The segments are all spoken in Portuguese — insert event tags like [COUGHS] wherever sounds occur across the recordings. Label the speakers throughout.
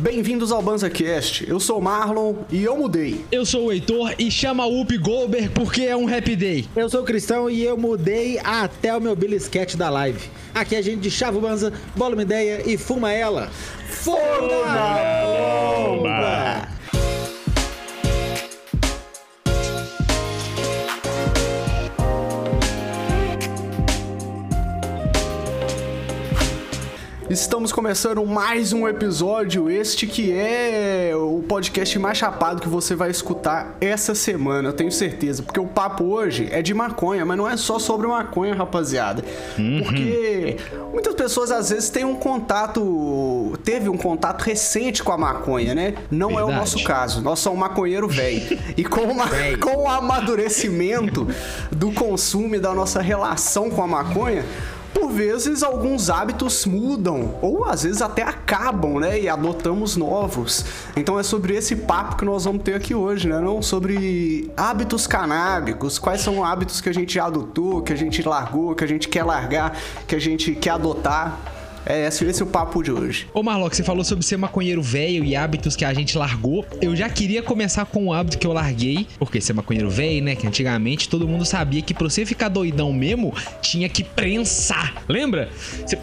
Speaker 1: Bem-vindos ao BanzaCast. Eu sou o Marlon e eu mudei.
Speaker 2: Eu sou o Heitor e chama o Up Goldberg porque é um Happy Day.
Speaker 3: Eu sou o Cristão e eu mudei até o meu Billy Sketch da live. Aqui a gente chava o Banza, bola uma ideia e fuma ela.
Speaker 1: Foda bomba! Estamos começando mais um episódio, este que é o podcast mais chapado que você vai escutar essa semana, eu tenho certeza. Porque o papo hoje é de maconha, mas não é só sobre maconha, rapaziada. Uhum. Porque muitas pessoas às vezes têm um contato, teve um contato recente com a maconha, né? Não Verdade. é o nosso caso, nós somos um maconheiro velho. [LAUGHS] e com, uma, com o amadurecimento do consumo e da nossa relação com a maconha, por vezes alguns hábitos mudam ou às vezes até acabam, né? E adotamos novos. Então é sobre esse papo que nós vamos ter aqui hoje, né? Não sobre hábitos canábicos, quais são hábitos que a gente adotou, que a gente largou, que a gente quer largar, que a gente quer adotar. É, esse, esse é o papo de hoje.
Speaker 2: Ô Marlock, você falou sobre ser maconheiro velho e hábitos que a gente largou. Eu já queria começar com um hábito que eu larguei, porque ser maconheiro velho, né? Que antigamente todo mundo sabia que pra você ficar doidão mesmo, tinha que prensar. Lembra? Você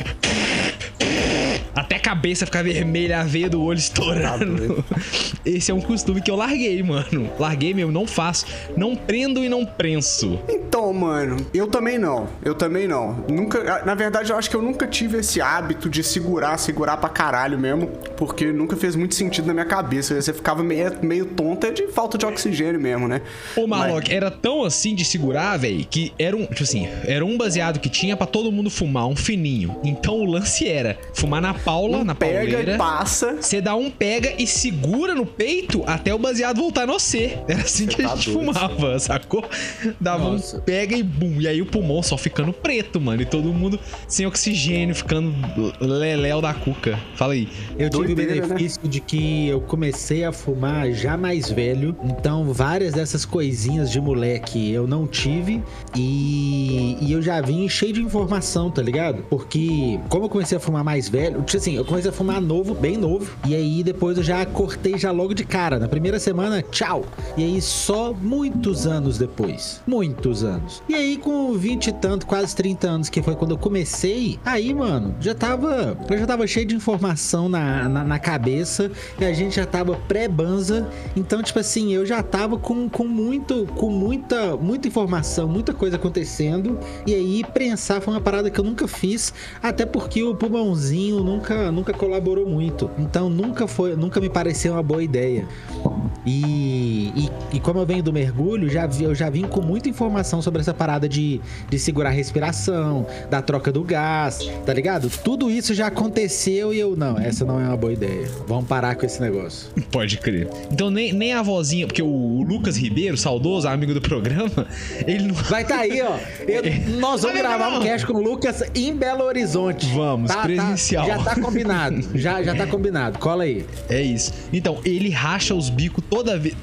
Speaker 2: até a cabeça ficar vermelha, a veia do olho estourando. [LAUGHS] Esse é um costume que eu larguei, mano. Larguei mesmo, não faço. Não prendo e não prenso.
Speaker 1: Então, mano, eu também não. Eu também não. Nunca. Na verdade, eu acho que eu nunca tive esse hábito de segurar, segurar pra caralho mesmo. Porque nunca fez muito sentido na minha cabeça. Você ficava meio, meio tonta de falta de oxigênio mesmo, né?
Speaker 2: Ô, Malok, Mas... era tão assim de segurar, velho, que era um. Tipo assim, era um baseado que tinha para todo mundo fumar, um fininho. Então o lance era fumar na Paula, um na pega pauleira.
Speaker 1: e passa.
Speaker 2: Você dá um pega e segura no peito até o baseado voltar no C. Era assim Cê que tá a gente doido. fumava, sacou? Dava Nossa. um pega e bum. E aí o pulmão só ficando preto, mano. E todo mundo sem oxigênio, ficando leléu da cuca. Fala aí.
Speaker 3: Eu tive o né? benefício né? de que eu comecei a fumar já mais velho. Então, várias dessas coisinhas de moleque eu não tive. E, e eu já vim cheio de informação, tá ligado? Porque, como eu comecei a fumar mais velho, assim, eu comecei a fumar novo, bem novo. E aí depois eu já cortei já logo de cara. Na primeira semana, tchau. E aí só muitos anos depois. Muitos anos. E aí com 20 e tanto, quase 30 anos, que foi quando eu comecei, aí, mano, já tava. Eu já tava cheio de informação na, na, na cabeça. E a gente já tava pré-banza. Então, tipo assim, eu já tava com, com muito, com muita, muita informação, muita coisa acontecendo. E aí, prensar foi uma parada que eu nunca fiz. Até porque o pulmãozinho nunca, nunca colaborou muito. Então nunca foi, nunca me pareceu uma boa ideia. E, e, e, como eu venho do mergulho, já vi, eu já vim com muita informação sobre essa parada de, de segurar a respiração, da troca do gás, tá ligado? Tudo isso já aconteceu e eu, não, essa não é uma boa ideia. Vamos parar com esse negócio. [LAUGHS]
Speaker 2: Pode crer. Então nem, nem a vozinha, porque o Lucas Ribeiro, saudoso, amigo do programa, [LAUGHS] ele não.
Speaker 3: Vai tá aí, ó. Eu, nós vamos gravar um cast com o Lucas em Belo Horizonte.
Speaker 2: Vamos, tá, presencial.
Speaker 3: Tá, já tá combinado. já, já tá [LAUGHS] combinado. Cola aí.
Speaker 2: É isso. Então, ele racha os bicos toda vez.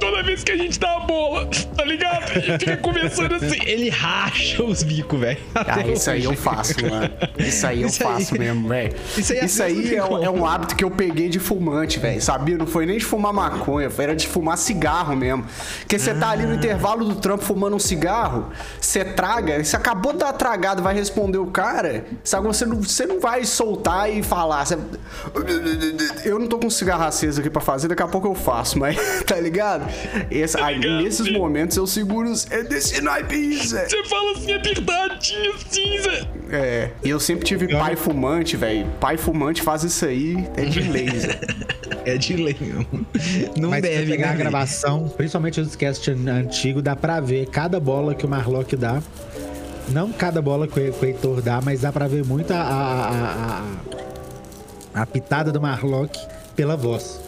Speaker 2: Toda vez que a gente dá a bola, tá ligado? A gente fica conversando assim. Ele racha os bicos, velho.
Speaker 1: Ah, isso aí eu faço, mano. Isso aí eu isso faço aí... mesmo, velho. Isso aí, é, isso aí é, um, é, um hábito que eu peguei de fumante, velho. Sabia? Não foi nem de fumar maconha, era de fumar cigarro mesmo. Porque você ah. tá ali no intervalo do trampo fumando um cigarro, você traga, você acabou de dar tragada, vai responder o cara, sabe? Você não, você não vai soltar e falar. Você... Eu não tô com cigarro aceso aqui pra fazer, daqui a pouco eu faço, mas [LAUGHS] tá ligado? Esse, tá ligado aí, nesses momentos eu seguro os. É desse naipe, Zé.
Speaker 2: Você fala assim, apertadinho assim, Zé.
Speaker 1: É, e eu sempre tive pai fumante, velho. Pai fumante faz isso aí, é de lei, Zé. [LAUGHS]
Speaker 2: É de lei, não. Não
Speaker 3: Mas
Speaker 2: deve,
Speaker 3: se pegar né? a gravação, principalmente os cast antigo, dá pra ver cada bola que o Marlock dá. Não cada bola que o Heitor dá, mas dá pra ver muito a, a, a, a, a pitada do Marlock pela voz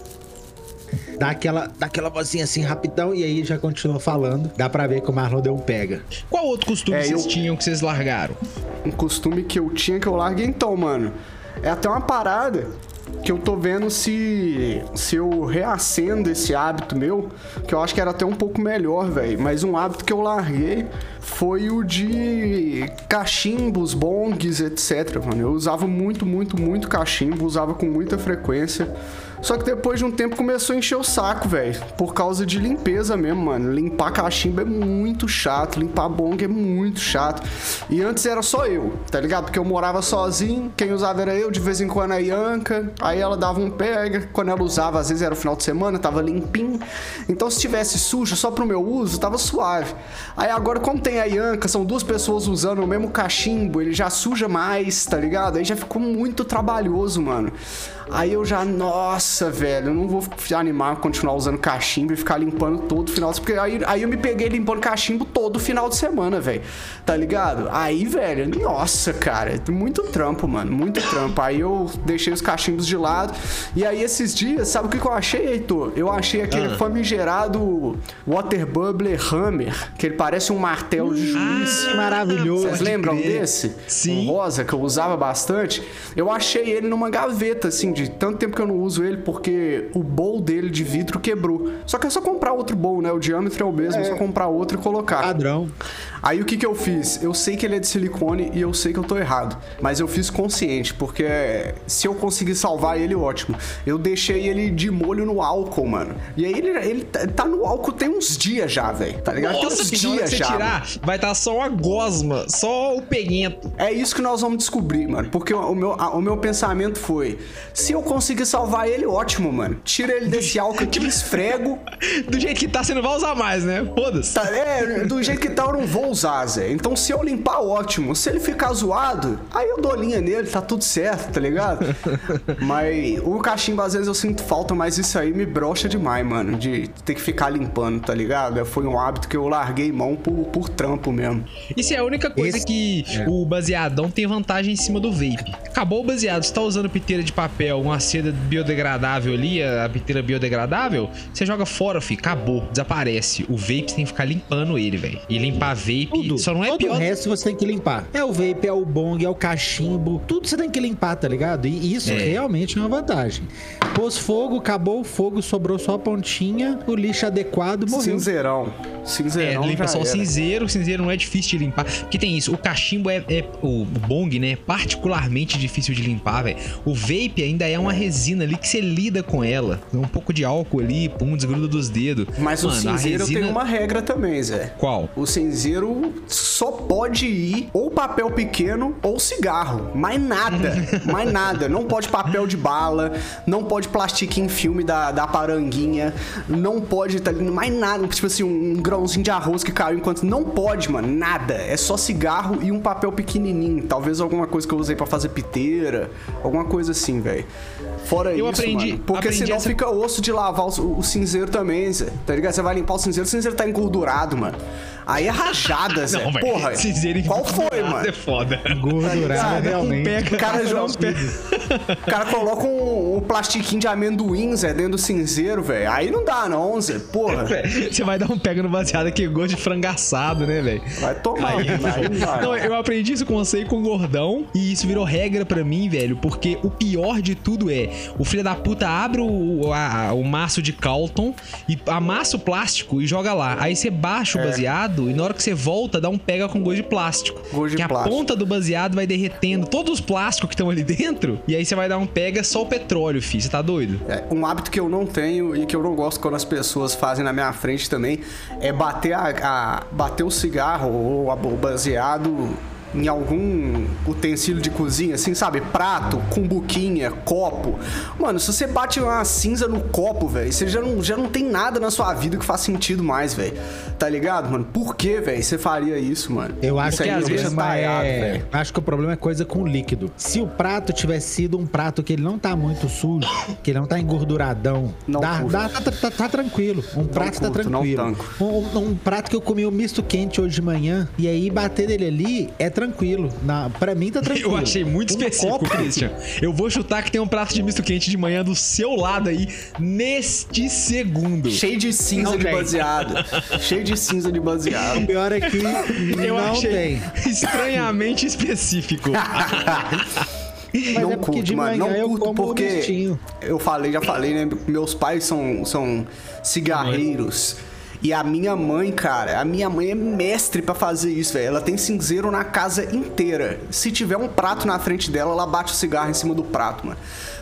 Speaker 3: dá aquela, dá aquela vozinha assim rapidão e aí já continua falando. Dá pra ver que o Marlon deu um pega.
Speaker 2: Qual outro costume é, vocês eu... tinham que vocês largaram?
Speaker 1: Um costume que eu tinha que eu larguei então, mano. É até uma parada que eu tô vendo se se eu reacendo esse hábito meu, que eu acho que era até um pouco melhor, velho. Mas um hábito que eu larguei foi o de cachimbos, bongs, etc, mano. Eu usava muito, muito, muito cachimbo, usava com muita frequência. Só que depois de um tempo começou a encher o saco, velho. Por causa de limpeza mesmo, mano. Limpar cachimbo é muito chato. Limpar bong é muito chato. E antes era só eu, tá ligado? Porque eu morava sozinho. Quem usava era eu, de vez em quando a Yanka. Aí ela dava um pega. Quando ela usava, às vezes era o final de semana, tava limpinho. Então se tivesse sujo só pro meu uso, tava suave. Aí agora, como tem a Yanka, são duas pessoas usando o mesmo cachimbo, ele já suja mais, tá ligado? Aí já ficou muito trabalhoso, mano. Aí eu já, nossa, velho, eu não vou animar a continuar usando cachimbo e ficar limpando todo final de Porque aí, aí eu me peguei limpando cachimbo todo final de semana, velho. Tá ligado? Aí, velho, nossa, cara, muito trampo, mano, muito trampo. Aí eu deixei os cachimbos de lado. E aí esses dias, sabe o que, que eu achei, Heitor? Eu achei aquele ah. famigerado Water Bubbler Hammer, que ele parece um martelo de juiz.
Speaker 3: Ah, maravilhoso.
Speaker 1: Vocês lembram desse?
Speaker 2: Sim.
Speaker 1: Um rosa, que eu usava bastante. Eu achei ele numa gaveta, assim, de tanto tempo que eu não uso ele, porque o bowl dele de vidro quebrou. Só que é só comprar outro bowl, né? O diâmetro é o mesmo, é, é só comprar outro e colocar.
Speaker 3: Padrão.
Speaker 1: Aí o que que eu fiz? Eu sei que ele é de silicone e eu sei que eu tô errado, mas eu fiz consciente, porque se eu conseguir salvar ele, ótimo. Eu deixei ele de molho no álcool, mano. E aí ele, ele tá, tá no álcool tem uns dias já, velho. Tá ligado?
Speaker 2: Nossa,
Speaker 1: tem uns
Speaker 2: dias
Speaker 1: já.
Speaker 2: Tirar, vai estar tá só uma gosma, só o peguento.
Speaker 1: É isso que nós vamos descobrir, mano. Porque o meu, o meu pensamento foi: se eu conseguir salvar ele, ótimo, mano. Tira ele desse álcool aqui, [LAUGHS] esfrego.
Speaker 2: Do jeito que tá, você não vai usar mais, né? Foda-se.
Speaker 1: Tá, é, do jeito que tá, eu não vou usar, Zé. Então se eu limpar, ótimo. Se ele ficar zoado, aí eu dou linha nele, tá tudo certo, tá ligado? [LAUGHS] mas o cachimbo, às vezes eu sinto falta, mas isso aí me brocha demais, mano. De ter que ficar limpando, tá ligado? Foi um hábito que eu larguei mão por, por trampo mesmo.
Speaker 2: Isso é a única coisa Esse... que é. o baseadão tem vantagem em cima do vape. Acabou o baseado, você tá usando piteira de papel, uma seda biodegradável ali, a piteira biodegradável, você joga fora, fi, acabou, desaparece. O vape você tem que ficar limpando ele, velho. E limpar vape
Speaker 3: Tudo. só não é Todo pior. O resto você tem que limpar. É o vape, é o bong, é o cachimbo. Tudo você tem que limpar, tá ligado? E isso é. realmente é uma vantagem. Pôs fogo, acabou o fogo, sobrou só a pontinha, o lixo adequado morreu.
Speaker 1: Cinzeirão. Cinzeirão.
Speaker 2: É, limpa só o cinzeiro. O cinzeiro não é difícil de limpar. Porque tem isso, o cachimbo é. é o bong, né? É particularmente difícil de limpar, velho. O vape ainda é uma resina ali que você lida com ela. Um pouco de álcool ali, pum, desgruda dos dedos.
Speaker 1: Mas Mano, o cinzeiro resina... tem uma regra também, Zé.
Speaker 2: Qual?
Speaker 1: O cinzeiro só pode ir ou papel pequeno ou cigarro. Mais nada. [LAUGHS] mais nada. Não pode papel de bala, não pode plastiquinho em filme da, da paranguinha, não pode tá, mais nada. Tipo assim, um grãozinho de arroz que caiu enquanto. Não pode, mano. Nada. É só cigarro e um papel pequenininho. Talvez alguma coisa que eu usei para fazer piteira. Alguma coisa assim, velho. Fora eu isso, aprendi, mano. Porque aprendi senão essa... fica osso de lavar o, o cinzeiro também, Zé. Tá ligado? Você vai limpar o cinzeiro, o cinzeiro tá engordurado, mano. Aí é rajada, [LAUGHS] Zé. Não, Porra, cinzeiro qual foi, mano?
Speaker 2: É foda. [LAUGHS]
Speaker 3: Engordurado, tá realmente.
Speaker 1: Pega, o cara, joga, o cara coloca um, um, plastiquinho de amendoim, Zé, dentro do cinzeiro, velho. Aí não dá, não, Zé. Porra. [LAUGHS]
Speaker 2: Você vai dar um pega no baseado que gosto de frangaçado, né, velho?
Speaker 1: Vai tomar. Aí,
Speaker 2: aí, não, eu aprendi isso com você e com o gordão. E isso virou regra pra mim, velho. Porque o pior de tudo é o filho da puta abre o, a, o maço de Calton e amassa o plástico e joga lá. Aí você baixa o é. baseado e na hora que você volta, dá um pega com gosto de plástico. Gosto de que plástico. a ponta do baseado vai derretendo todos os plásticos que estão ali dentro. E aí você vai dar um pega só o petróleo, filho. Você tá doido?
Speaker 1: É, um hábito que eu não tenho e que eu não gosto quando as pessoas fazem na minha frente também é bater, a, a bater o cigarro ou o baseado em algum utensílio de cozinha, assim, sabe? Prato, cumbuquinha, copo. Mano, se você bate uma cinza no copo, velho, você já não, já não tem nada na sua vida que faz sentido mais, velho. Tá ligado, mano? Por que, velho, você faria isso, mano?
Speaker 3: Eu acho que às vezes é... Acho que o problema é coisa com líquido. Se o prato tivesse sido um prato que ele não tá muito sujo, que ele não tá engorduradão, não dá, dá tá, tá, tá, tranquilo. Um não prato tá curto, tá tranquilo. Um, um, prato que eu comi um misto quente hoje de manhã e aí bater nele ali é tranquilo tranquilo. Na, pra mim tá [LAUGHS] tranquilo.
Speaker 2: Eu achei muito um específico, copo. Christian. Eu vou chutar que tem um prato de misto quente de manhã do seu lado aí, neste segundo.
Speaker 1: Cheio de cinza não de tem. baseado. Cheio de cinza de baseado.
Speaker 3: O pior é que [LAUGHS] eu não achei tem.
Speaker 2: estranhamente específico. [LAUGHS]
Speaker 1: Mas não é curto, mano. Não curto porque eu falei, já falei, né? Meus pais são, são cigarreiros. E a minha mãe, cara, a minha mãe é mestre para fazer isso, velho. Ela tem cinzeiro na casa inteira. Se tiver um prato na frente dela, ela bate o cigarro em cima do prato, mano.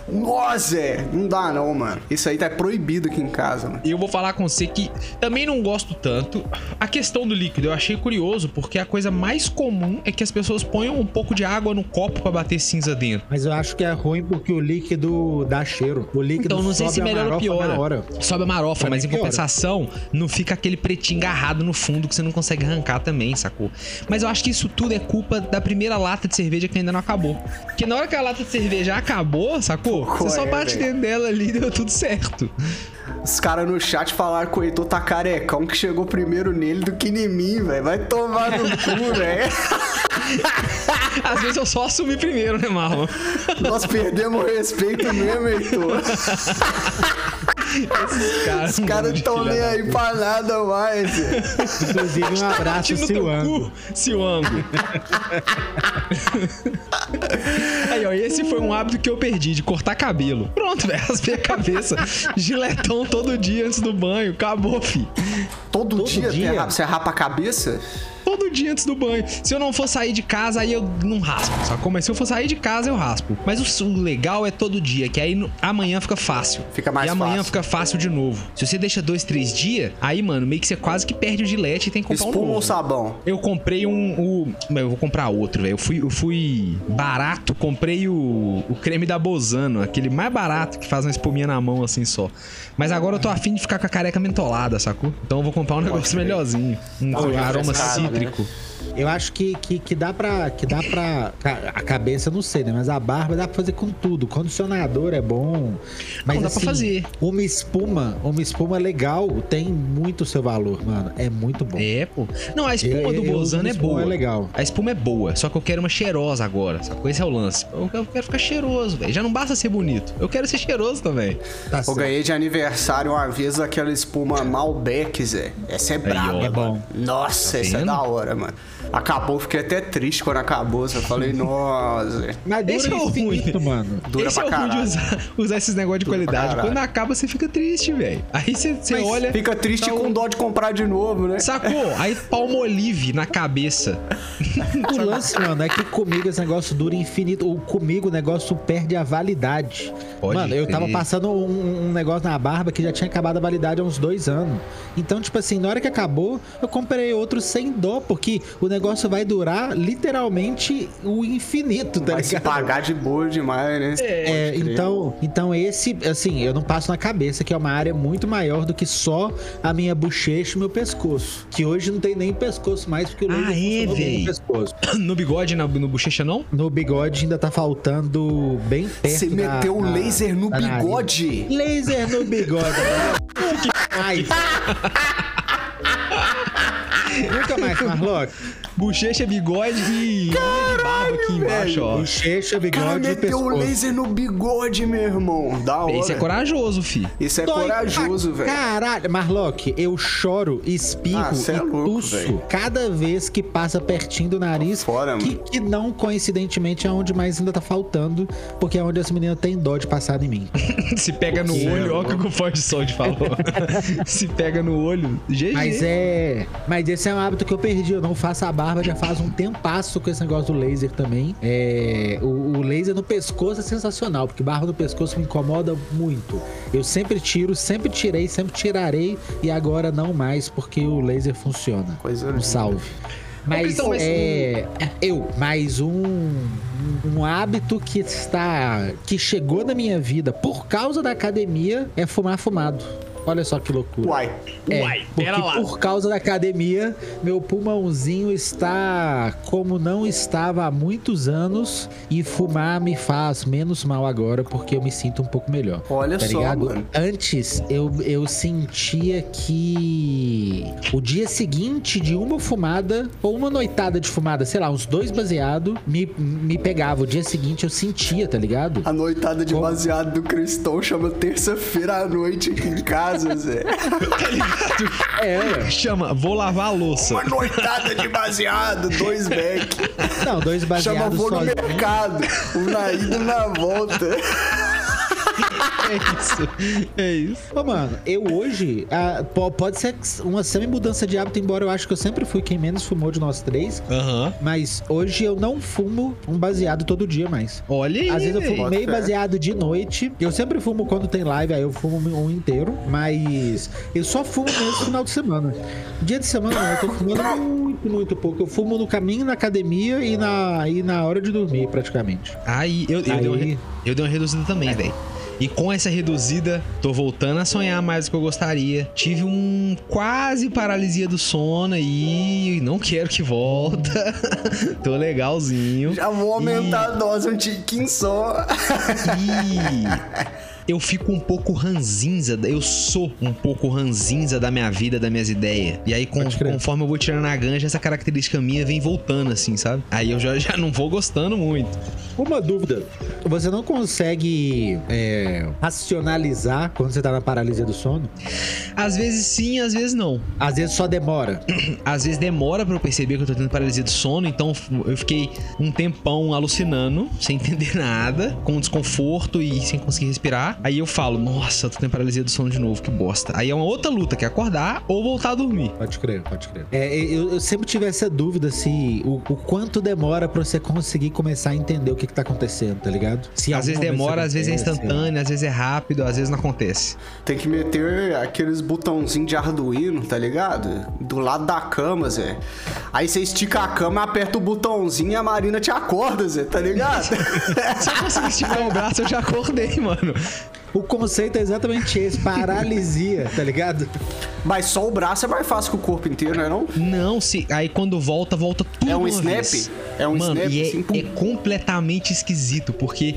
Speaker 1: Nossa, é. Não dá não, mano. Isso aí tá proibido aqui em casa, mano.
Speaker 2: E eu vou falar com você que também não gosto tanto. A questão do líquido eu achei curioso, porque a coisa mais comum é que as pessoas ponham um pouco de água no copo para bater cinza dentro.
Speaker 3: Mas eu acho que é ruim porque o líquido dá cheiro. O líquido
Speaker 2: Então não sei se melhora ou piora. Sobe a marofa,
Speaker 3: Pra
Speaker 2: mas em
Speaker 3: piora.
Speaker 2: compensação, não fica aquele pretinho agarrado no fundo que você não consegue arrancar também, sacou? Mas eu acho que isso tudo é culpa da primeira lata de cerveja que ainda não acabou. Porque na hora que a lata de cerveja acabou, sacou?
Speaker 1: Qual
Speaker 2: Você só
Speaker 1: é,
Speaker 2: bate dentro dela ali e [LAUGHS] deu tudo certo.
Speaker 1: Os caras no chat falaram que o Heitor tá carecão, que chegou primeiro nele do que em mim, velho. Vai tomar no cu, [LAUGHS] velho.
Speaker 2: Às vezes eu só assumi primeiro, né, Marlon?
Speaker 1: Nós perdemos o respeito mesmo, Heitor. [LAUGHS] [LAUGHS]
Speaker 2: Esses caras.
Speaker 1: Os caras
Speaker 2: mano,
Speaker 1: tão
Speaker 2: filha
Speaker 1: nem aí pra nada mais. [LAUGHS]
Speaker 3: Inclusive, um abraço,
Speaker 2: cu, Silvango. [LAUGHS] Aí, ó, esse foi um hábito que eu perdi, de cortar cabelo. Pronto, velho, raspei a cabeça. Giletão todo dia antes do banho. Acabou, fi.
Speaker 1: Todo,
Speaker 3: Todo
Speaker 1: dia,
Speaker 3: dia?
Speaker 1: Você rapa a cabeça?
Speaker 2: Todo dia antes do banho. Se eu não for sair de casa, aí eu não raspo, sacou? Mas se eu for sair de casa, eu raspo. Mas o, o legal é todo dia, que aí no- amanhã fica fácil.
Speaker 1: Fica mais
Speaker 2: E amanhã
Speaker 1: fácil.
Speaker 2: fica fácil de novo. Se você deixa dois, três dias, aí, mano, meio que você quase que perde o gilete e tem que comprar um
Speaker 1: Espuma
Speaker 2: novo.
Speaker 1: ou sabão?
Speaker 2: Eu comprei um. O, eu vou comprar outro, velho. Eu fui, eu fui barato, comprei o, o creme da Bozano, aquele mais barato que faz uma espuminha na mão assim só. Mas agora eu tô afim de ficar com a careca mentolada, sacou? Então eu vou comprar um negócio melhorzinho. Um
Speaker 1: Dá
Speaker 2: com
Speaker 1: refrescada, né?
Speaker 3: Eu acho que, que, que dá pra. Que dá pra. A cabeça não sei, né? Mas a barba dá pra fazer com tudo. Condicionador é bom. Mas
Speaker 2: Não, dá pra
Speaker 3: assim,
Speaker 2: fazer.
Speaker 3: Uma espuma, uma espuma legal tem muito seu valor, mano. É muito bom.
Speaker 2: É, pô. Não, a espuma
Speaker 3: Eu-
Speaker 2: do Bozano
Speaker 3: a
Speaker 2: é
Speaker 3: espuma
Speaker 2: boa.
Speaker 3: é legal.
Speaker 2: A espuma é boa, só que eu quero uma cheirosa agora, sacou? Esse é o lance. Eu eu quero ficar cheiroso, velho. Já não basta ser bonito. Eu quero ser cheiroso também.
Speaker 3: Tá
Speaker 1: Eu
Speaker 3: certo.
Speaker 1: ganhei de aniversário uma vez aquela espuma Malbec, Zé. Essa é braba,
Speaker 2: ó.
Speaker 3: É bom.
Speaker 1: mano. Nossa,
Speaker 2: Tá
Speaker 1: essa é da hora, mano. Acabou, fiquei até triste quando acabou. Eu falei, [LAUGHS] nossa.
Speaker 3: Mas dura
Speaker 2: Esse é o
Speaker 3: infinito,
Speaker 2: ruim.
Speaker 3: mano.
Speaker 1: Dura
Speaker 2: Esse
Speaker 1: pra
Speaker 2: é o ruim de usar, usar esses negócios de
Speaker 1: Dura
Speaker 2: qualidade. Quando acaba, você fica triste, velho. Aí você você olha.
Speaker 1: Fica triste
Speaker 2: tá
Speaker 1: com
Speaker 2: um-
Speaker 1: dó de comprar de novo, né?
Speaker 2: Sacou? Aí palmolive na cabeça. [LAUGHS]
Speaker 3: O lance, mano, é que comigo esse negócio dura infinito. Ou comigo o negócio perde a validade.
Speaker 2: Pode
Speaker 3: mano, eu tava passando um, um negócio na barba que já tinha acabado a validade há uns dois anos. Então, tipo assim, na hora que acabou, eu comprei outro sem dó, porque o negócio vai durar literalmente o infinito, tá
Speaker 1: Vai se
Speaker 3: ligado?
Speaker 1: pagar de boa demais, né?
Speaker 3: É,
Speaker 1: crer.
Speaker 3: então, então esse, assim, eu não passo na cabeça que é uma área muito maior do que só a minha bochecha e meu pescoço. Que hoje não tem nem pescoço mais, porque o
Speaker 2: Ah,
Speaker 3: laser
Speaker 2: é,
Speaker 3: no pescoço. [COUGHS]
Speaker 2: No bigode, na, no bochecha, não?
Speaker 3: No bigode ainda tá faltando bem perto
Speaker 1: Você meteu o laser no bigode?
Speaker 3: Laser no bigode. [LAUGHS] Ai. Nunca mais, Marlock.
Speaker 2: Bochecha, bigode e de barba aqui embaixo, ó.
Speaker 3: Bochecha,
Speaker 1: O cara
Speaker 3: bigode
Speaker 1: meteu o laser no bigode, meu irmão. Da hora.
Speaker 2: Esse é corajoso, fi.
Speaker 1: Isso é
Speaker 3: Dói
Speaker 1: corajoso, velho.
Speaker 3: Caralho, Marlock, eu choro, espirro
Speaker 1: Ah,
Speaker 3: e
Speaker 1: é louco,
Speaker 3: tuço
Speaker 1: velho.
Speaker 3: cada vez que passa pertinho do nariz.
Speaker 1: Fora,
Speaker 3: que,
Speaker 1: mano.
Speaker 3: que não, coincidentemente, é onde mais ainda tá faltando, porque é onde as meninas têm dó de passar em mim. [LAUGHS] [LAUGHS]
Speaker 2: Se pega no olho, ó o que o Ford Sold falou. Se pega no olho, GG.
Speaker 3: Mas é. Mas esse é um hábito que eu perdi. Eu não faço a barba já faz um tempasso com esse negócio do laser também. É, o, o laser no pescoço é sensacional, porque barba no pescoço me incomoda muito. Eu sempre tiro, sempre tirei, sempre tirarei e agora não mais, porque o laser funciona.
Speaker 1: Coisa
Speaker 3: Um salve. Mas
Speaker 2: mas-
Speaker 3: é. Eu, mais um, um hábito que está. que chegou na minha vida por causa da academia é fumar fumado. Olha só que loucura.
Speaker 1: Uai.
Speaker 3: É,
Speaker 2: Uai, pera lá.
Speaker 3: por causa da academia, meu pulmãozinho está como não estava há muitos anos e fumar me faz menos mal agora porque eu me sinto um pouco melhor.
Speaker 1: Olha
Speaker 3: tá
Speaker 1: só,
Speaker 3: ligado?
Speaker 1: mano.
Speaker 3: Antes eu, eu sentia que o dia seguinte de uma fumada ou uma noitada de fumada, sei lá, uns dois baseados, me, me pegava. O dia seguinte eu sentia, tá ligado?
Speaker 1: A noitada de
Speaker 3: Como?
Speaker 1: baseado do Cristão chama terça-feira à noite aqui em casa, Zé. [LAUGHS]
Speaker 3: É,
Speaker 2: Chama, vou lavar a louça.
Speaker 1: Uma noitada de baseado, dois back.
Speaker 3: não, dois
Speaker 1: Chama
Speaker 3: baseados
Speaker 1: vou no mercado. Um na ida e na volta.
Speaker 2: É isso. É isso.
Speaker 3: Ô, mano, eu hoje. ah, po- pode ser uma semi-mudança de hábito, embora eu acho que eu sempre fui quem menos fumou de nós três.
Speaker 2: Aham.
Speaker 3: Mas hoje eu não fumo um baseado todo dia mais.
Speaker 2: Olha aí.
Speaker 3: Às vezes eu fumo meio baseado de noite. Eu sempre fumo quando tem live, aí eu fumo um inteiro. Mas eu só fumo mesmo no final de semana. Dia de semana não, eu tô fumando muito, muito pouco. Eu fumo no caminho, na academia e na, e na hora de dormir, praticamente.
Speaker 2: Aí, eu, eu,
Speaker 3: Aí-
Speaker 2: Dei uma, eu dei uma reduzida também, velho. E com essa reduzida, tô voltando a sonhar mais do que eu gostaria. Tive um quase paralisia do sono e não quero que volta. [LAUGHS] tô legalzinho.
Speaker 1: Já vou aumentar a dose um tiquinho só.
Speaker 2: E eu fico um pouco ranzinza, eu sou um pouco ranzinza da minha vida, das minhas ideias. E aí, com- conforme eu vou tirando a ganja, essa característica minha vem voltando, assim, sabe? Aí eu já, [LAUGHS] já não vou gostando muito.
Speaker 3: Uma dúvida. Você não consegue é, racionalizar quando você tá na paralisia do sono?
Speaker 2: Às vezes sim, às vezes não.
Speaker 3: Às vezes só demora. [CLEARS THROAT]
Speaker 2: Às vezes demora pra eu perceber que eu tô tendo paralisia do sono, então eu fiquei um tempão alucinando, [LAUGHS] sem entender nada, com desconforto e sem conseguir respirar. Aí eu falo, nossa, eu tô tendo paralisia do sono de novo, que bosta. Aí é uma outra luta, que é acordar ou voltar a dormir.
Speaker 3: Pode crer, pode crer. É, eu, eu sempre tive essa dúvida se o, o quanto demora pra você conseguir começar a entender o que, que tá acontecendo, tá ligado? Se
Speaker 2: Às vezes demora, às vezes é
Speaker 3: acontece,
Speaker 2: instantâneo, às vezes é rápido, às vezes não acontece.
Speaker 1: Tem que meter aqueles botãozinhos de Arduino, tá ligado? Do lado da cama, Zé. Aí você estica a cama, aperta o botãozinho e a Marina te acorda, Zé, tá ligado? [LAUGHS]
Speaker 2: Se eu conseguir esticar o braço, eu já acordei, mano.
Speaker 3: O conceito é exatamente esse, paralisia, tá ligado?
Speaker 1: Mas só o braço é mais fácil que o corpo inteiro, não é não?
Speaker 2: Não, se aí quando volta, volta tudo
Speaker 1: É um snap?
Speaker 2: vez.
Speaker 1: É um
Speaker 2: Mano,
Speaker 1: snap,
Speaker 2: e é,
Speaker 1: assim,
Speaker 2: é completamente esquisito, porque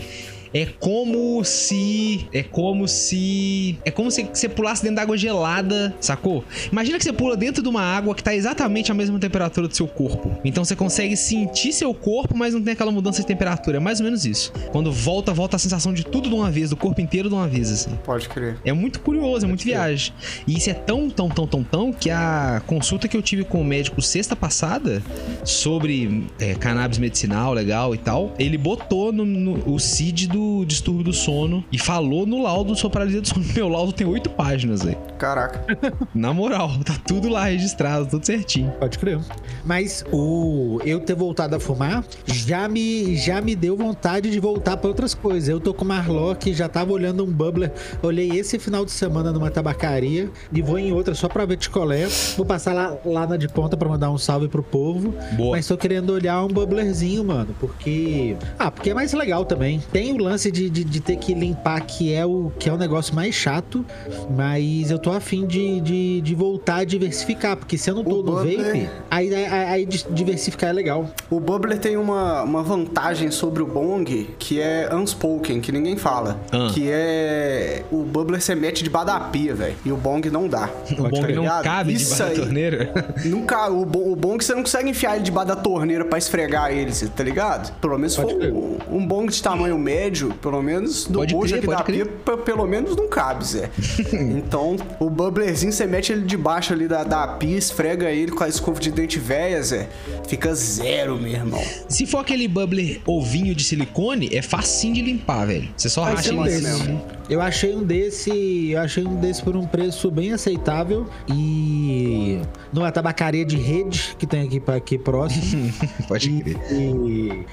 Speaker 2: é como se. É como se. É como se você pulasse dentro da água gelada, sacou? Imagina que você pula dentro de uma água que tá exatamente a mesma temperatura do seu corpo. Então você consegue sentir seu corpo, mas não tem aquela mudança de temperatura. É mais ou menos isso. Quando volta, volta a sensação de tudo de uma vez, do corpo inteiro de uma vez, assim.
Speaker 1: Pode crer.
Speaker 2: É muito curioso, é muito viagem. E isso é tão, tão, tão, tão, tão que a consulta que eu tive com o médico sexta passada sobre é, cannabis medicinal, legal e tal, ele botou no, no- o CID do distúrbio do sono e falou no laudo sobre paralisia do sono. [LAUGHS] Meu laudo tem oito páginas aí.
Speaker 1: Caraca. [LAUGHS]
Speaker 2: Na moral, tá tudo lá registrado, tudo certinho.
Speaker 3: Pode crer. Mas o eu ter voltado a fumar já me, já me deu vontade de voltar pra outras coisas. Eu tô com o Marlock, já tava olhando um bubbler. Olhei esse final de semana numa tabacaria e vou em outra só pra ver ticolé. Vou passar lá, lá na de ponta pra mandar um salve pro povo.
Speaker 2: Boa.
Speaker 3: Mas tô querendo olhar um bubblerzinho, mano. Porque. Ah, porque é mais legal também. Tem o lance de, de, de ter que limpar, que é o que é o negócio mais chato. Mas eu tô afim de, de, de voltar a diversificar. Porque se eu não tô
Speaker 1: O
Speaker 3: no
Speaker 1: bubbler-
Speaker 3: vape, aí, aí, aí di- diversificar é legal.
Speaker 1: O Bubbler tem uma, uma vantagem sobre o Bong que é unspoken, que ninguém fala.
Speaker 2: Ah.
Speaker 1: Que é. O Bubbler você mete debaixo da pia, velho. E o Bong não dá.
Speaker 2: O bom
Speaker 1: tá
Speaker 2: não
Speaker 1: ligado?
Speaker 2: cabe
Speaker 1: Isso
Speaker 2: debaixo da
Speaker 1: aí.
Speaker 2: torneira. [LAUGHS]
Speaker 1: Nunca, o, o bong você não consegue enfiar ele debaixo da torneira pra esfregar ele, tá ligado? Pelo menos
Speaker 3: Pode
Speaker 1: for um, um bong de tamanho médio, pelo menos do
Speaker 2: crer,
Speaker 1: aqui da
Speaker 2: crer.
Speaker 1: pia, p- pelo menos não cabe, Zé. [LAUGHS] então, o bubblerzinho, você mete ele debaixo ali da, da pia, esfrega ele com a escova de dente velha, Zé. Fica zero, meu irmão.
Speaker 2: Se for aquele bubbler ovinho de silicone, é facinho de limpar, velho. Você só
Speaker 3: Vai
Speaker 2: racha ele
Speaker 3: desse.
Speaker 1: mesmo.
Speaker 3: Eu achei um desse. Eu achei um desse por um preço bem aceitável. E. Numa tabacaria de rede que tem aqui, aqui próximo. [LAUGHS]
Speaker 2: Pode crer.
Speaker 3: E,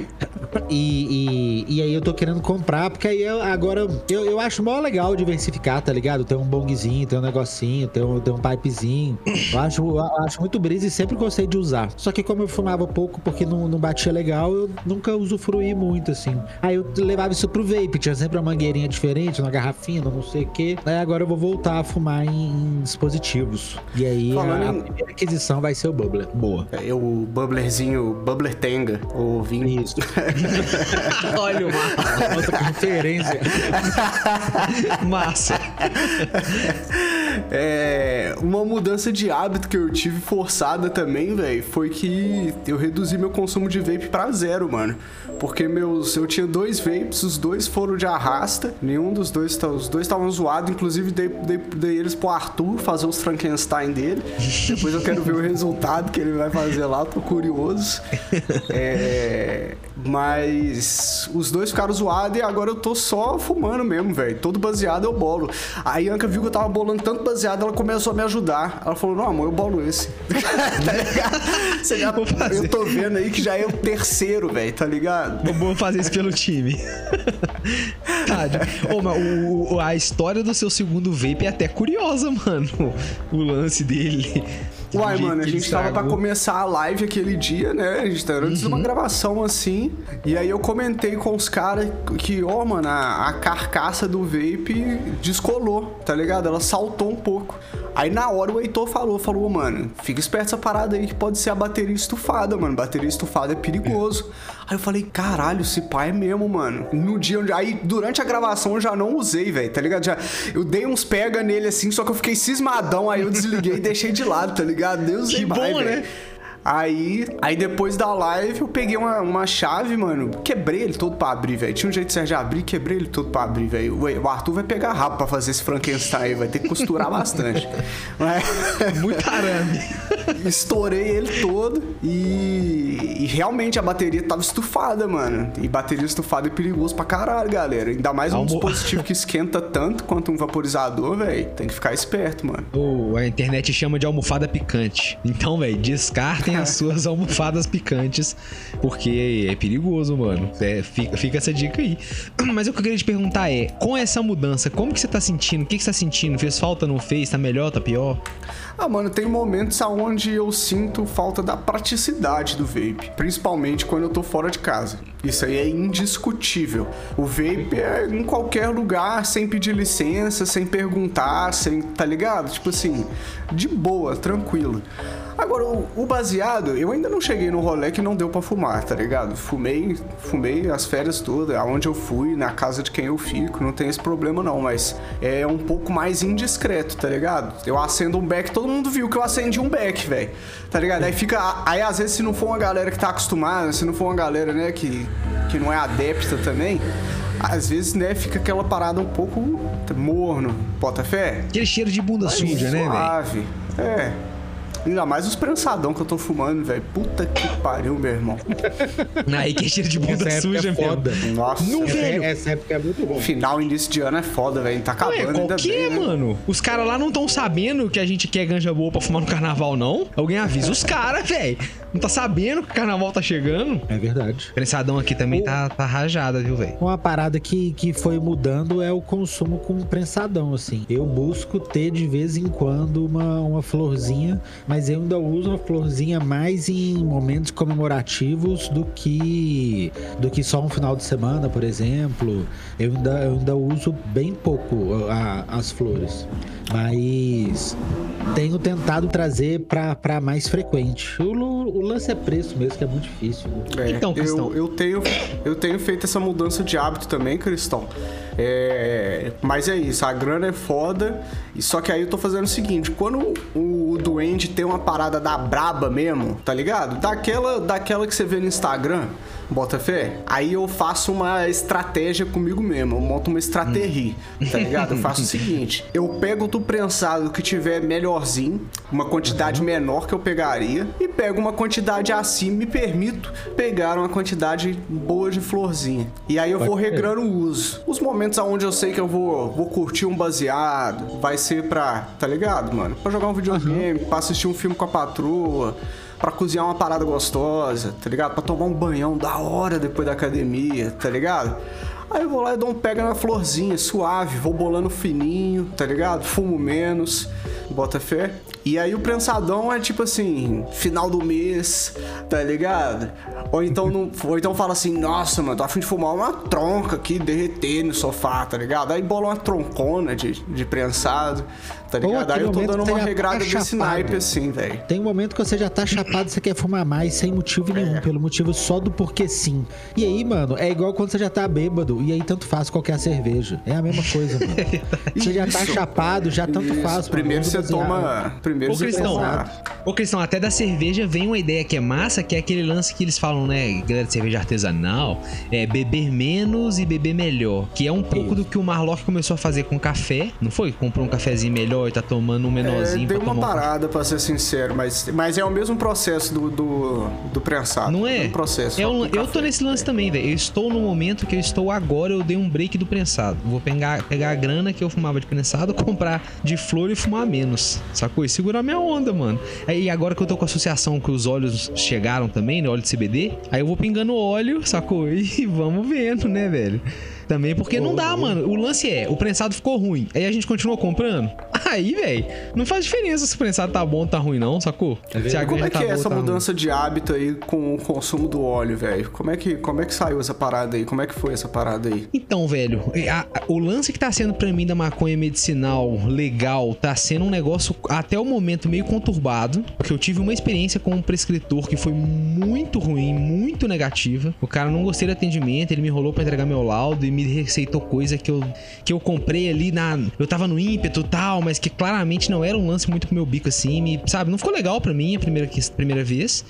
Speaker 3: e, e, e aí eu tô querendo comprar, porque aí eu, agora eu, eu acho mó legal diversificar, tá ligado? Tem um bongzinho, tem um negocinho, tem um, tem um pipezinho. Eu acho, eu acho muito brisa e sempre gostei de usar. Só que como eu fumava pouco porque não, não batia legal, eu nunca usufruí muito, assim. Aí eu levava isso pro vape, tinha sempre uma mangueirinha diferente, uma garrafinha, não sei o quê. Aí agora eu vou voltar a fumar em, em dispositivos. E aí
Speaker 1: Falando
Speaker 3: a,
Speaker 1: em-
Speaker 3: primeira aquisição vai ser o Bubbler.
Speaker 2: Boa.
Speaker 1: É o bubblerzinho, bubbler tenga, o vinho.
Speaker 3: Isso. [LAUGHS]
Speaker 2: Olha o mar.
Speaker 3: Outra referência. [LAUGHS]
Speaker 2: Massa.
Speaker 1: É, uma mudança de hábito que eu tive forçada também, velho, foi que eu reduzi meu consumo de vape pra zero, mano. Porque meus. Eu tinha dois vapes, os dois foram de arrasta. Nenhum dos dois. Tá, os dois estavam zoados. Inclusive, dei, dei, dei, eles pro Arthur fazer os Frankenstein dele. Depois eu quero ver o resultado que ele vai fazer lá, tô curioso. [LAUGHS] É, mas os dois ficaram zoados e agora eu tô só fumando mesmo, velho. Todo baseado eu bolo. A Ianca viu que eu tava bolando tanto ela começou a me ajudar. Ela falou: Não, amor, eu bolo esse. [LAUGHS] tá ligado? Você já, eu tô vendo aí que já é o terceiro, velho, tá ligado?
Speaker 2: Vou fazer isso pelo time. [LAUGHS] tá, oh, mas o, a história do seu segundo vape é até curiosa, mano. O lance dele.
Speaker 1: Uai, mano, a gente tava pra começar a live aquele dia, né? A gente tava antes uhum. de uma uhum. gravação assim. E aí eu comentei com os caras que, ó, oh, mano, a, a, carcaça do vape descolou, tá ligado? Ela saltou um pouco. Aí na hora o Heitor falou, falou, mano, fica esperto essa parada aí que pode ser a bateria estufada, mano. Bateria estufada é perigoso. Aí eu falei, caralho, esse pai é mesmo, mano. No dia onde. Aí, durante a gravação, eu já não usei, velho, tá ligado? Já, eu dei uns pega nele assim, só que eu fiquei cismadão, aí eu desliguei e deixei de lado, tá ligado? Deus
Speaker 2: Que bom, mais, né?
Speaker 1: Aí, aí depois da live eu peguei uma, uma chave, mano. Quebrei ele todo pra abrir, velho. Tinha um jeito de abrir, quebrei ele todo pra abrir, velho. O Arthur vai pegar rápido pra fazer esse Frankenstein aí, vai ter que costurar [LAUGHS] bastante. [LAUGHS]
Speaker 2: Mas... Muito arame.
Speaker 1: Estourei ele todo e... e, realmente a bateria tava estufada, mano. E bateria estufada é perigoso pra caralho, galera. Ainda mais um Almo... dispositivo que esquenta tanto quanto um vaporizador, velho. Tem que ficar esperto, mano.
Speaker 2: Oh, a internet chama de almofada picante. Então, velho, descartem as suas almofadas picantes, porque é perigoso, mano. É, fica, fica, essa dica aí. [CLEARS THROAT] Mas o que eu queria te perguntar é, com essa mudança, como que você tá sentindo? O que, que você tá sentindo? Fez falta, não fez? Tá melhor, tá pior?
Speaker 1: Ah, mano, tem momentos onde eu sinto falta da praticidade do vape, principalmente quando eu tô fora de casa. Isso aí é indiscutível. O vape é em qualquer lugar, sem pedir licença, sem perguntar, sem, tá ligado? Tipo assim, de boa, tranquilo. Agora, o, baseado, eu ainda não cheguei no rolê que não deu para fumar, tá ligado? Fumei, fumei as férias todas, aonde eu fui, na casa de quem eu fico, não tem esse problema não, mas é um pouco mais indiscreto, tá ligado? Eu acendo um beck, todo mundo viu que eu acendi um beck, velho. Tá ligado? Aí fica, aí às vezes se não for uma galera que tá acostumada, se não for uma galera, né, que que não é adepta também, às vezes, né, fica aquela parada um pouco morno, bota fé?
Speaker 2: Aquele cheiro de bunda suja, né, velho?
Speaker 1: Suave. É. Ainda mais os prensadão que eu tô fumando, velho. Puta que pariu, meu irmão. [LAUGHS]
Speaker 2: Aí que cheiro de bunda essa suja, é foda.
Speaker 1: Mesmo. Nossa,
Speaker 3: não, velho. Essa época é muito bom.
Speaker 1: Final, início de ano é foda, velho. Tá acabando Ué,
Speaker 2: ainda
Speaker 1: que
Speaker 2: bem,
Speaker 1: é,
Speaker 2: né? mano? Os caras lá não estão sabendo que a gente quer ganja boa pra fumar no carnaval, não? Alguém avisa os caras, velho. Não tá sabendo que o carnaval tá chegando?
Speaker 3: É verdade.
Speaker 2: O prensadão aqui também o... tá, tá rajada, viu, velho?
Speaker 3: Uma parada que, que foi mudando é o consumo com prensadão, assim. Eu busco ter de vez em quando uma, uma florzinha, mas eu ainda uso uma florzinha mais em momentos comemorativos do que do que só um final de semana, por exemplo. Eu ainda, eu ainda uso bem pouco a, as flores, mas tenho tentado trazer para mais frequente. O, o, lance é preço mesmo, que é muito difícil.
Speaker 1: Né? É, então, eu, eu, tenho, eu tenho feito essa mudança de hábito também, Cristão. É, mas é isso, a grana é foda. E só que aí eu tô fazendo o seguinte: quando o, o Duende tem uma parada da braba mesmo, tá ligado? Daquela, daquela que você vê no Instagram Bota fé? Aí eu faço uma estratégia comigo mesmo. Eu monto uma estratégia, tá ligado? Eu faço o seguinte: eu pego o prensado que tiver melhorzinho, uma quantidade uhum. menor que eu pegaria, e pego uma quantidade acima, me permito pegar uma quantidade boa de florzinha. E aí eu Pode vou regrando o uso. Os momentos onde eu sei que eu vou, vou curtir um baseado, vai ser pra, tá ligado, mano? Pra jogar um videogame, uhum. pra assistir um filme com a patroa para cozinhar uma parada gostosa, tá ligado? Pra tomar um banhão da hora depois da academia, tá ligado? Aí eu vou lá e dou um pega na florzinha, suave, vou bolando fininho, tá ligado? Fumo menos, bota fé. E aí o prensadão é tipo assim, final do mês, tá ligado? Ou então, não, [LAUGHS] ou então fala assim, nossa, mano, tô afim de fumar uma tronca aqui, derreter no sofá, tá ligado? Aí bola uma troncona de, de prensado, tá ligado? Aí eu tô dando uma regrada tá desse naipe assim, velho.
Speaker 3: Tem um momento que você já tá chapado, você quer fumar mais sem motivo nenhum, é. pelo motivo só do porquê sim. E aí, mano, é igual quando você já tá bêbado, e aí tanto faz qualquer cerveja. É a mesma coisa, mano. [LAUGHS] você já tá chapado, já tanto Isso. faz.
Speaker 1: Primeiro você toma. Primeiro você toma.
Speaker 2: Ô, Cristão, até da cerveja vem uma ideia que é massa, que é aquele lance que eles falam, né, galera de cerveja artesanal, é beber menos e beber melhor. Que é um pouco Isso. do que o Marlock começou a fazer com café, não foi? Comprou um cafezinho melhor e tá tomando um menorzinho. É,
Speaker 1: deu uma parada, um... pra ser sincero, mas, mas é o mesmo processo do, do, do prensado.
Speaker 2: Não é?
Speaker 1: é um processo.
Speaker 2: É um, eu tô nesse lance é. também, velho. Eu estou no momento que eu estou agora, eu dei um break do prensado. Vou pegar, pegar a grana que eu fumava de prensado, [LAUGHS] comprar de flor e fumar menos. Sacou? E segurar minha onda, mano. E agora que eu tô com a associação que os óleos chegaram também, né? Óleo de CBD, aí eu vou pingando óleo, sacou? [LAUGHS] E vamos vendo, né, velho? Também, porque oh, não dá, oh. mano. O lance é, o prensado ficou ruim. Aí a gente continuou comprando. [LAUGHS] Aí, velho, não faz diferença se o prensado tá bom ou tá ruim, não, sacou?
Speaker 1: É como é que tá é essa tá mudança ruim. de hábito aí com o consumo do óleo, velho? Como é que como é que saiu essa parada aí? Como é que foi essa parada aí?
Speaker 2: Então, velho, a, a, o lance que tá sendo pra mim da maconha medicinal legal tá sendo um negócio até o momento meio conturbado, porque eu tive uma experiência com um prescritor que foi muito ruim, muito negativa. O cara não gostei do atendimento, ele me enrolou para entregar meu laudo e me receitou coisa que eu, que eu comprei ali na. Eu tava no ímpeto tal, mas que claramente não era um lance muito pro meu bico assim, me, sabe? Não ficou legal para mim a primeira, primeira vez.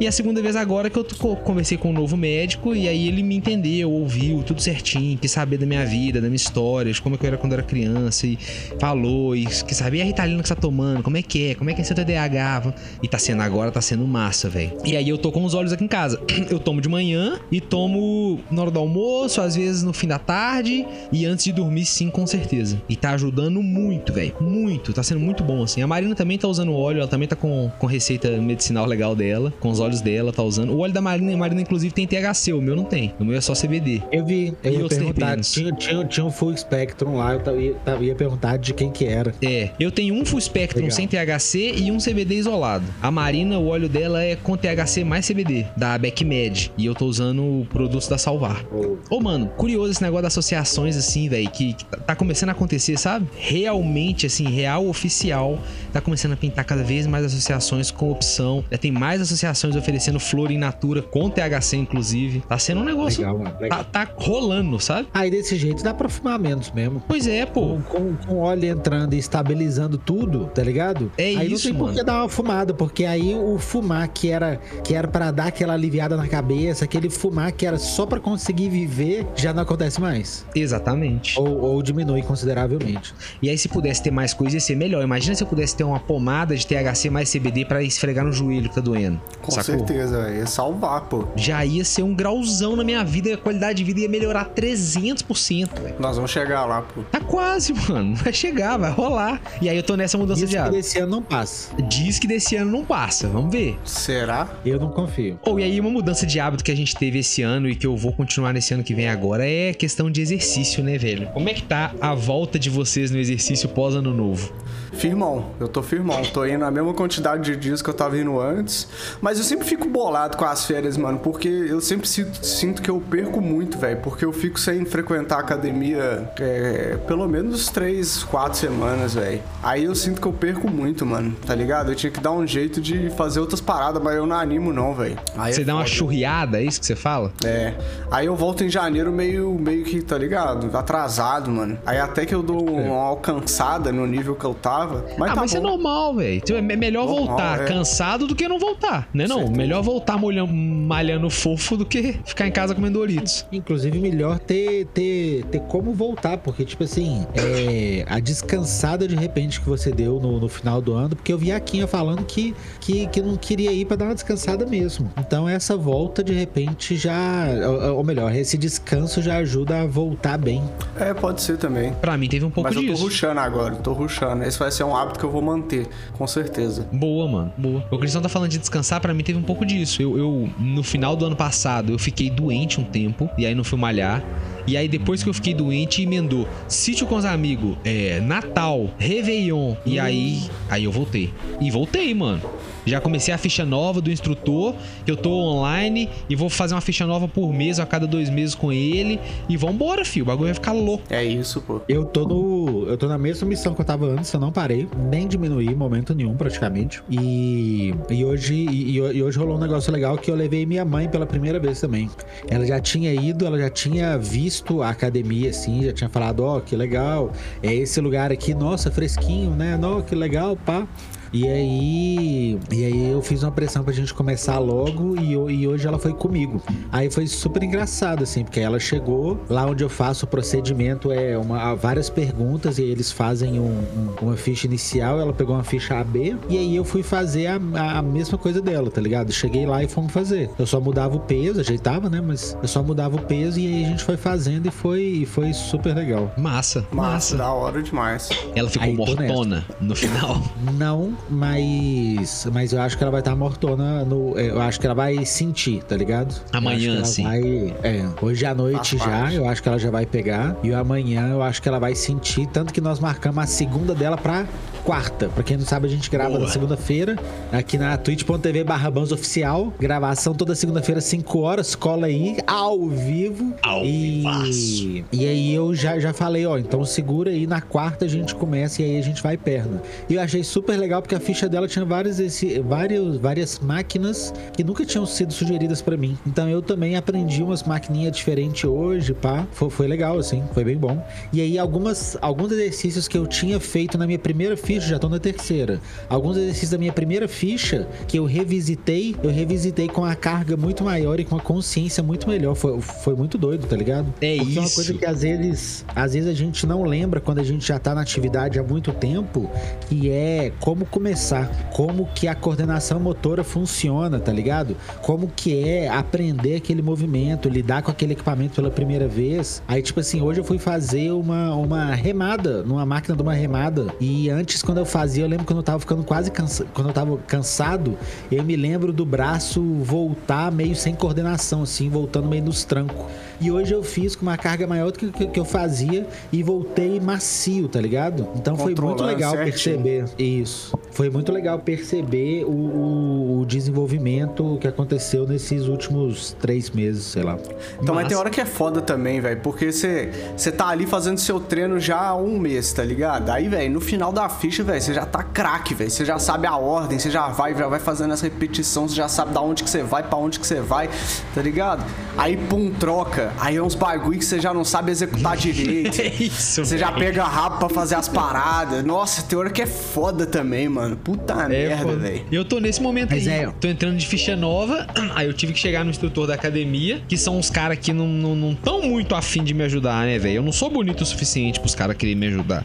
Speaker 2: E a segunda vez agora que eu conversei com um novo médico e aí ele me entendeu, ouviu tudo certinho, quis saber da minha vida, da minha história, de como é que eu era quando eu era criança e falou, e quis saber a Ritalina que você tá tomando, como é que é, como é que é seu TDAH. E tá sendo agora, tá sendo massa, velho. E aí eu tô com os olhos aqui em casa. [CLEARS THROAT] Eu tomo de manhã e tomo na hora do almoço, às vezes no fim da tarde e antes de dormir, sim, com certeza. E tá ajudando muito, velho. Muito. Tá sendo muito bom, assim. A Marina também tá usando óleo, ela também tá com, com receita medicinal legal dela, com os olhos dela, tá usando. O óleo da Marina, a Marina, inclusive, tem THC, o meu não tem. O meu é só CBD.
Speaker 3: Eu vi, eu e ia perguntar, tinha, tinha, tinha um full spectrum lá, eu ia, ia perguntar de quem que era.
Speaker 2: É, eu tenho um full spectrum legal. sem THC e um CBD isolado. A Marina, o óleo dela é com THC mais CBD, da BackMed. E eu tô usando produtos da Salvar. Ô, oh. oh, mano, curioso esse negócio das associações, assim, velho, que, que tá, começando a acontecer, sabe? Realmente, assim, real, oficial, tá começando a pintar cada vez mais associações com opção. Já tem mais associações oferecendo flor in natura, com THC, inclusive. Tá sendo um negócio. Legal, mano, legal. Tá, tá, rolando, sabe?
Speaker 3: Aí desse jeito dá pra fumar menos mesmo.
Speaker 2: Pois é, pô.
Speaker 3: Com, com, com óleo entrando e estabilizando tudo, tá ligado?
Speaker 2: É
Speaker 3: aí
Speaker 2: isso,
Speaker 3: não tem
Speaker 2: por
Speaker 3: que dar uma fumada, porque aí o fumar que era, que era pra dar aquela aliviada na cabeça, aquele fumar que era só pra conseguir viver, já não acontece mais.
Speaker 2: Exatamente.
Speaker 3: Ou, ou, diminui consideravelmente.
Speaker 2: E aí, se pudesse ter mais coisa, ia ser melhor. Imagina se eu pudesse ter uma pomada de THC mais CBD para esfregar no joelho que tá doendo.
Speaker 1: Com sacou? certeza, ia salvar, pô.
Speaker 2: Já ia ser um grauzão na minha vida e a qualidade de vida ia melhorar 300%,
Speaker 1: velho. Nós vamos chegar lá, pô.
Speaker 2: Tá quase, [LAUGHS] mano. Vai chegar, vai rolar. E aí eu tô nessa mudança
Speaker 3: Diz
Speaker 2: de hábito.
Speaker 3: Diz que desse ano não passa.
Speaker 2: Diz que desse ano não passa. Vamos ver.
Speaker 1: Será?
Speaker 3: Eu não confio.
Speaker 2: Ou oh, e aí uma mudança de hábito que a gente teve esse ano e que eu vou continuar nesse ano que vem agora é questão de exercício, né, velho? Como é que tá a volta de vocês no exercício pós ano novo?
Speaker 1: Firmão, eu tô firmão. Tô indo a mesma quantidade de dias que eu tava indo antes. Mas eu sempre fico bolado com as férias, mano, porque eu sempre sinto que eu perco muito, velho. Porque eu fico sem frequentar a academia é, pelo menos três, quatro semanas, velho. Aí eu sinto que eu perco muito, mano, tá ligado? Eu tinha que dar um jeito de fazer outras paradas, mas eu não animo, não, velho.
Speaker 2: Você
Speaker 1: é
Speaker 2: dá foda. uma churriada, é isso que você fala?
Speaker 1: É. Aí eu volto em janeiro meio, meio que, tá ligado? Atrasado, mano. Aí até que eu dou uma alcançada no nível que eu tava.
Speaker 2: Mas
Speaker 1: ah,
Speaker 2: tá mas bom. é normal, velho. Tipo, é melhor normal, voltar é. cansado do que não voltar, né? Não, melhor voltar molhando, malhando fofo do que ficar em casa comendo Doritos.
Speaker 3: Inclusive, melhor ter, ter, ter como voltar, porque, tipo assim, é, a descansada de repente que você deu no, no final do ano, porque eu vi a Quinha falando que, que, que não queria ir para dar uma descansada mesmo. Então, essa volta, de repente, já. Ou, ou melhor, esse descanso já ajuda a voltar bem.
Speaker 1: É, pode ser também.
Speaker 2: Pra mim teve um pouco
Speaker 1: Mas
Speaker 2: disso.
Speaker 1: Mas eu tô ruxando agora, tô ruxando. Esse vai ser um hábito que eu vou manter, com certeza.
Speaker 2: Boa, mano, boa. O Cristão tá falando de descansar, para mim teve um pouco disso. Eu, eu, no final do ano passado, eu fiquei doente um tempo, e aí não fui malhar. E aí, depois que eu fiquei doente, emendou sítio com os amigos, é, Natal, Réveillon. E aí, aí eu voltei. E voltei, mano. Já comecei a ficha nova do instrutor, que eu tô online e vou fazer uma ficha nova por mês, a cada dois meses com ele. E vambora, filho. O bagulho vai ficar louco.
Speaker 1: É isso, pô.
Speaker 3: Eu tô no. Eu tô na mesma missão que eu tava antes, eu não parei, nem diminuí em momento nenhum, praticamente. E, e hoje e, e hoje rolou um negócio legal que eu levei minha mãe pela primeira vez também. Ela já tinha ido, ela já tinha visto a academia, assim, já tinha falado, ó, oh, que legal. É esse lugar aqui, nossa, fresquinho, né? Não, que legal, pá. E aí, e aí eu fiz uma pressão pra gente começar logo e, e hoje ela foi comigo. Aí foi super engraçado, assim, porque ela chegou lá onde eu faço o procedimento, é uma, várias perguntas e eles fazem um, um, uma ficha inicial, ela pegou uma ficha AB e aí eu fui fazer a, a, mesma coisa dela, tá ligado? Cheguei lá e fomos fazer. Eu só mudava o peso, ajeitava, né? Mas eu só mudava o peso e aí a gente foi fazendo e foi, e foi super legal.
Speaker 2: Massa,
Speaker 1: massa. Massa, da hora demais.
Speaker 2: Ela ficou aí, mortona no final.
Speaker 3: Não, mas mas eu acho que ela vai estar tá mortona no, é, eu acho que ela vai sentir, tá ligado?
Speaker 2: Amanhã sim.
Speaker 3: Vai, é, hoje à noite já, eu acho que ela já vai pegar e amanhã eu acho que ela vai sentir, tanto que nós marcamos a segunda dela pra quarta. Pra quem não sabe, a gente grava Boa. na segunda-feira, aqui na twitch.tv barra oficial. Gravação toda segunda-feira, 5 horas, cola aí, ao vivo.
Speaker 2: Ao
Speaker 3: e, e aí eu já, já falei, ó, então segura aí, na quarta a gente começa e aí a gente vai perna. E eu achei super legal porque a ficha dela tinha vários, esse, vários, várias máquinas que nunca tinham sido sugeridas para mim. Então eu também aprendi umas maquininhas diferentes hoje, pá. Foi, foi legal, assim, foi bem bom. E aí algumas, alguns exercícios que eu tinha feito na minha primeira ficha ficha, já tô na terceira. Alguns exercícios da minha primeira ficha que eu revisitei, eu revisitei com a carga muito maior e com a consciência muito melhor. Foi, foi muito doido, tá ligado?
Speaker 2: É Porque
Speaker 3: isso. é uma coisa que às vezes, às vezes a gente não lembra quando a gente já tá na atividade há muito tempo, que é como começar, como que a coordenação motora funciona, tá ligado? Como que é aprender aquele movimento, lidar com aquele equipamento pela primeira vez. Aí, tipo assim, hoje eu fui fazer uma, uma remada, numa máquina de uma remada, e antes quando eu fazia, eu lembro quando eu tava ficando quase cansado, quando eu tava cansado, eu me lembro do braço voltar meio sem coordenação, assim, voltando meio nos trancos. E hoje eu fiz com uma carga maior do que, que, que eu fazia e voltei macio, tá ligado? Então foi muito legal certinho. perceber isso. Foi muito legal perceber o, o, o, desenvolvimento que aconteceu nesses últimos três meses, sei lá.
Speaker 1: Então, mas, mas tem hora que é foda também, velho, porque você tá ali fazendo seu treino já há um mês, tá ligado? Aí, velho, no final da ficha, velho, você já tá craque, velho. Você já sabe a ordem, você já vai, já vai fazendo essa repetição, você já sabe da onde que você vai, para onde que você vai, tá ligado? Aí, pum, troca aí é uns bagulho que você já não sabe executar [LAUGHS] direito. é isso. Você já pega rabo pra fazer as paradas. Nossa, tem hora que é foda também, mano. Puta é, merda, velho.
Speaker 2: Eu tô nesse momento Mas aí. É. Tô entrando de ficha nova. [CLEARS THROAT] Aí eu tive que chegar no instrutor da academia, que são uns caras que não, não, não tão muito afim de me ajudar, né, velho? Eu não sou bonito o suficiente pros caras quererem me ajudar.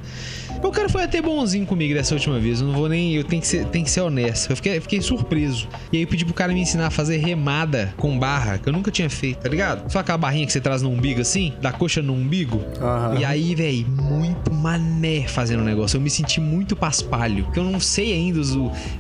Speaker 2: O cara foi até bonzinho comigo dessa última vez. Eu não vou nem. Eu tenho que ser, tenho que ser honesto. Eu fiquei, fiquei surpreso. E aí eu pedi pro cara me ensinar a fazer remada com barra, que eu nunca tinha feito, tá ligado? Só aquela barrinha que você traz no umbigo assim, da coxa no umbigo. Uhum. E aí, velho, muito mané fazendo o negócio. Eu me senti muito paspalho. Que eu não sei ainda os.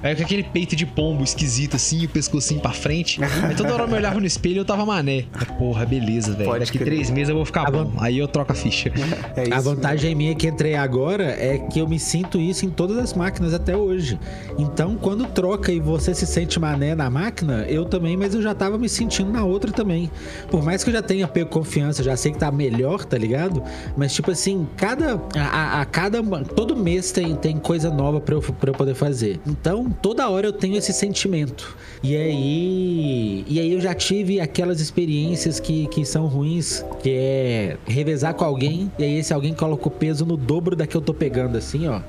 Speaker 2: É com aquele peito de pombo esquisito assim, o pescocinho pra frente. aí toda hora eu me olhava no espelho e eu tava mané. Porra, beleza, velho. Daqui crer. três meses eu vou ficar bom. Aí eu troco a ficha. [LAUGHS]
Speaker 3: É isso, a vantagem minha que entrei agora é que eu me sinto isso em todas as máquinas até hoje. Então, quando troca e você se sente mané na máquina, eu também, mas eu já tava me sentindo na outra também. Por mais que eu já tenha pego confiança, já sei que tá melhor, tá ligado? Mas, tipo assim, cada. A, a cada. Todo mês tem, tem coisa nova pra eu, pra eu poder fazer. Então, toda hora eu tenho esse sentimento. E aí. E aí eu já tive aquelas experiências que, que são ruins, que é revezar com alguém, e aí esse alguém coloca o peso no dobro da que eu tô pegando pegando assim, ó.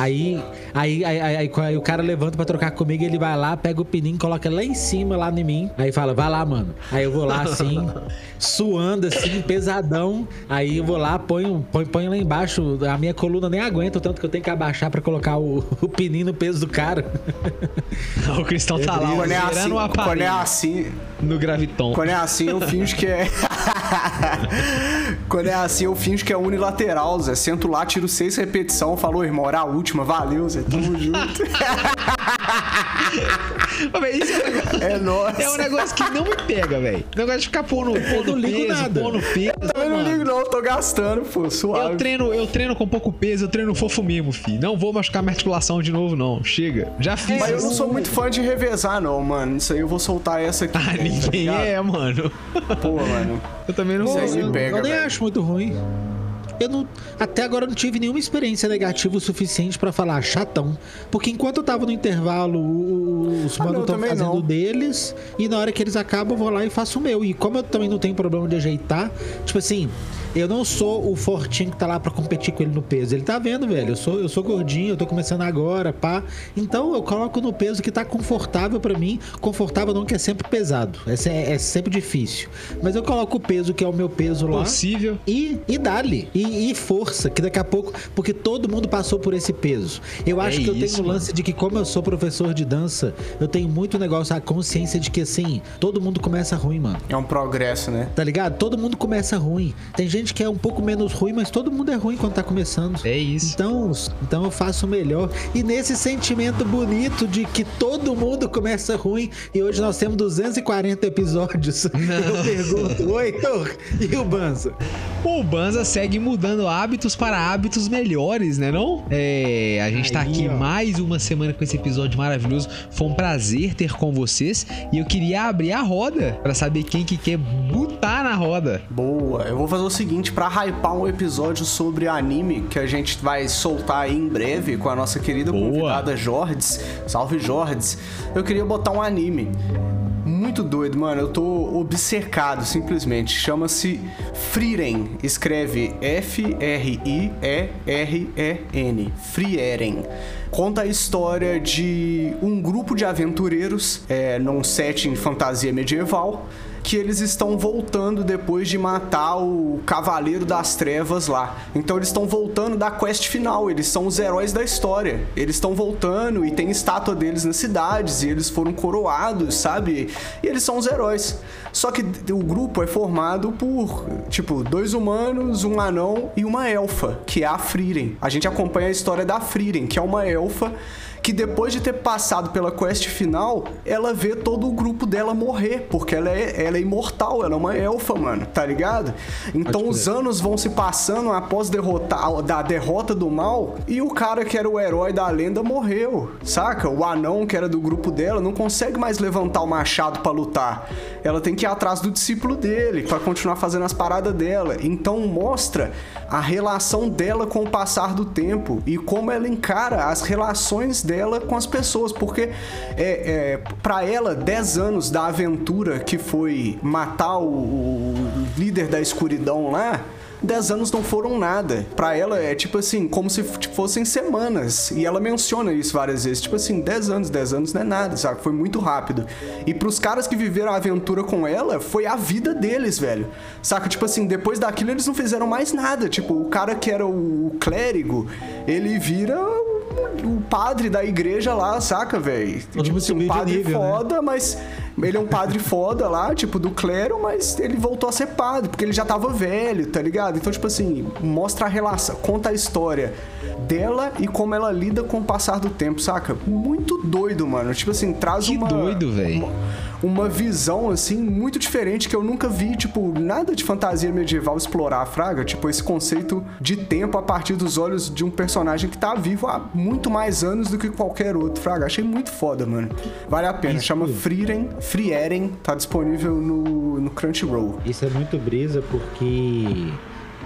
Speaker 3: aí, aí, aí, aí, aí, o cara levanta pra trocar comigo, ele vai lá, pega o pininho, coloca lá em cima, lá em mim. Aí fala, vai lá, mano. Aí eu vou lá assim, suando assim, pesadão. Aí eu vou lá, ponho, ponho, ponho lá embaixo. A minha coluna nem aguenta, tanto que eu tenho que abaixar pra colocar o, o pininho no peso do cara. [LAUGHS]
Speaker 2: o Cristão tá lá,
Speaker 1: quando é assim, quando é assim
Speaker 2: no graviton.
Speaker 1: Quando é assim, eu finjo que é. [LAUGHS] [LAUGHS] Quando é assim, eu finjo que é unilateral, Zé. Sento lá, tiro seis repetição, falou, irmão, era a última, valeu, Zé. Tamo junto. [LAUGHS]
Speaker 2: é, é, nóis. é um negócio que não me pega, velho. O negócio de ficar pondo, pondo
Speaker 3: não peso, nada.
Speaker 2: pondo peso.
Speaker 1: Eu também não ligo, não, tô gastando, pô, suave.
Speaker 2: Eu treino, eu treino com pouco peso, eu treino fofo mesmo, fi. Não vou machucar minha articulação de novo, não. Chega. Já fiz.
Speaker 1: Mas eu não sou muito fã de revezar, não, mano. Isso aí eu vou soltar essa aqui.
Speaker 2: Ah, ninguém tá é, mano.
Speaker 1: Pô, mano.
Speaker 2: Eu também não
Speaker 3: sei. Eu, pega, eu nem acho muito ruim. Eu não, até agora não tive nenhuma experiência negativa o suficiente para falar chatão. Porque enquanto eu tava no intervalo, os ah, manos estão fazendo não. deles, e na hora que eles acabam, eu vou lá e faço o meu. E como eu também não tenho problema de ajeitar, tipo assim, eu não sou o fortinho que tá lá para competir com ele no peso. Ele tá vendo, velho. Eu sou, eu sou gordinho, eu tô começando agora, pá. Então eu coloco no peso que tá confortável para mim. Confortável não que é sempre pesado. É, é, sempre difícil. Mas eu coloco o peso que é o meu peso lá.
Speaker 2: Possível.
Speaker 3: E, e dá-lhe. E, e, força, que daqui a pouco. Porque todo mundo passou por esse peso. Eu acho é que eu isso, tenho o um lance de que, como eu sou professor de dança, eu tenho muito negócio, a consciência de que assim, todo mundo começa ruim, mano.
Speaker 1: É um progresso, né?
Speaker 3: Tá ligado? Todo mundo começa ruim. Tem gente gente que é um pouco menos ruim, mas todo mundo é ruim quando tá começando.
Speaker 2: É isso.
Speaker 3: Então, então eu faço melhor. E nesse sentimento bonito de que todo mundo começa ruim, e hoje nós temos 240 episódios, [LAUGHS] eu pergunto, oi, Heitor, e o Banza?
Speaker 2: O Banza segue mudando hábitos para hábitos melhores, né não? É, a gente Aí, tá aqui ó. mais uma semana com esse episódio maravilhoso. Foi um prazer ter com vocês e eu queria abrir a roda para saber quem que quer botar na roda.
Speaker 1: Boa, eu vou fazer o seguinte seguinte, para hypar um episódio sobre anime que a gente vai soltar aí em breve com a nossa querida Boa. convidada Jordes, salve Jordes, eu queria botar um anime muito doido, mano. Eu tô obcecado, simplesmente. Chama-se Frieren. Escreve F-R-I-E-R-E-N. Frieren. Conta a história de um grupo de aventureiros é, num setting fantasia medieval que eles estão voltando depois de matar o Cavaleiro das Trevas lá. Então eles estão voltando da quest final, eles são os heróis da história. Eles estão voltando e tem estátua deles nas cidades e eles foram coroados, sabe? E eles são os heróis. Só que o grupo é formado por, tipo, dois humanos, um anão e uma elfa, que é a Frieren. A gente acompanha a história da Frieren, que é uma elfa que depois de ter passado pela quest final, ela vê todo o grupo dela morrer, porque ela é, ela é imortal, ela é uma elfa, mano, tá ligado? Então os anos vão se passando após derrotar da derrota do mal, e o cara que era o herói da lenda morreu, saca? O anão que era do grupo dela não consegue mais levantar o machado para lutar. Ela tem que ir atrás do discípulo dele para continuar fazendo as paradas dela. Então mostra a relação dela com o passar do tempo e como ela encara as relações dela com as pessoas, porque é, é para ela 10 anos da aventura que foi matar o, o líder da escuridão lá 10 anos não foram nada. Para ela é tipo assim, como se fossem semanas. E ela menciona isso várias vezes. Tipo assim, 10 anos, 10 anos não é nada, sabe? Foi muito rápido. E pros caras que viveram a aventura com ela, foi a vida deles, velho. Saca? Tipo assim, depois daquilo eles não fizeram mais nada. Tipo, o cara que era o clérigo, ele vira o padre da igreja lá, saca, velho? Tipo assim, um padre né? foda, né? mas ele é um padre foda lá, tipo, do clero, mas ele voltou a ser padre, porque ele já tava velho, tá ligado? Então, tipo assim, mostra a relação, conta a história dela e como ela lida com o passar do tempo, saca? Muito doido, mano. Tipo assim, traz
Speaker 2: que
Speaker 1: uma.
Speaker 2: doido, velho
Speaker 1: uma visão, assim, muito diferente que eu nunca vi, tipo, nada de fantasia medieval explorar, Fraga. Tipo, esse conceito de tempo a partir dos olhos de um personagem que tá vivo há muito mais anos do que qualquer outro, Fraga. Achei muito foda, mano. Vale a pena. Isso. Chama Frieren, Frieren, tá disponível no, no Crunchyroll.
Speaker 3: Isso é muito brisa porque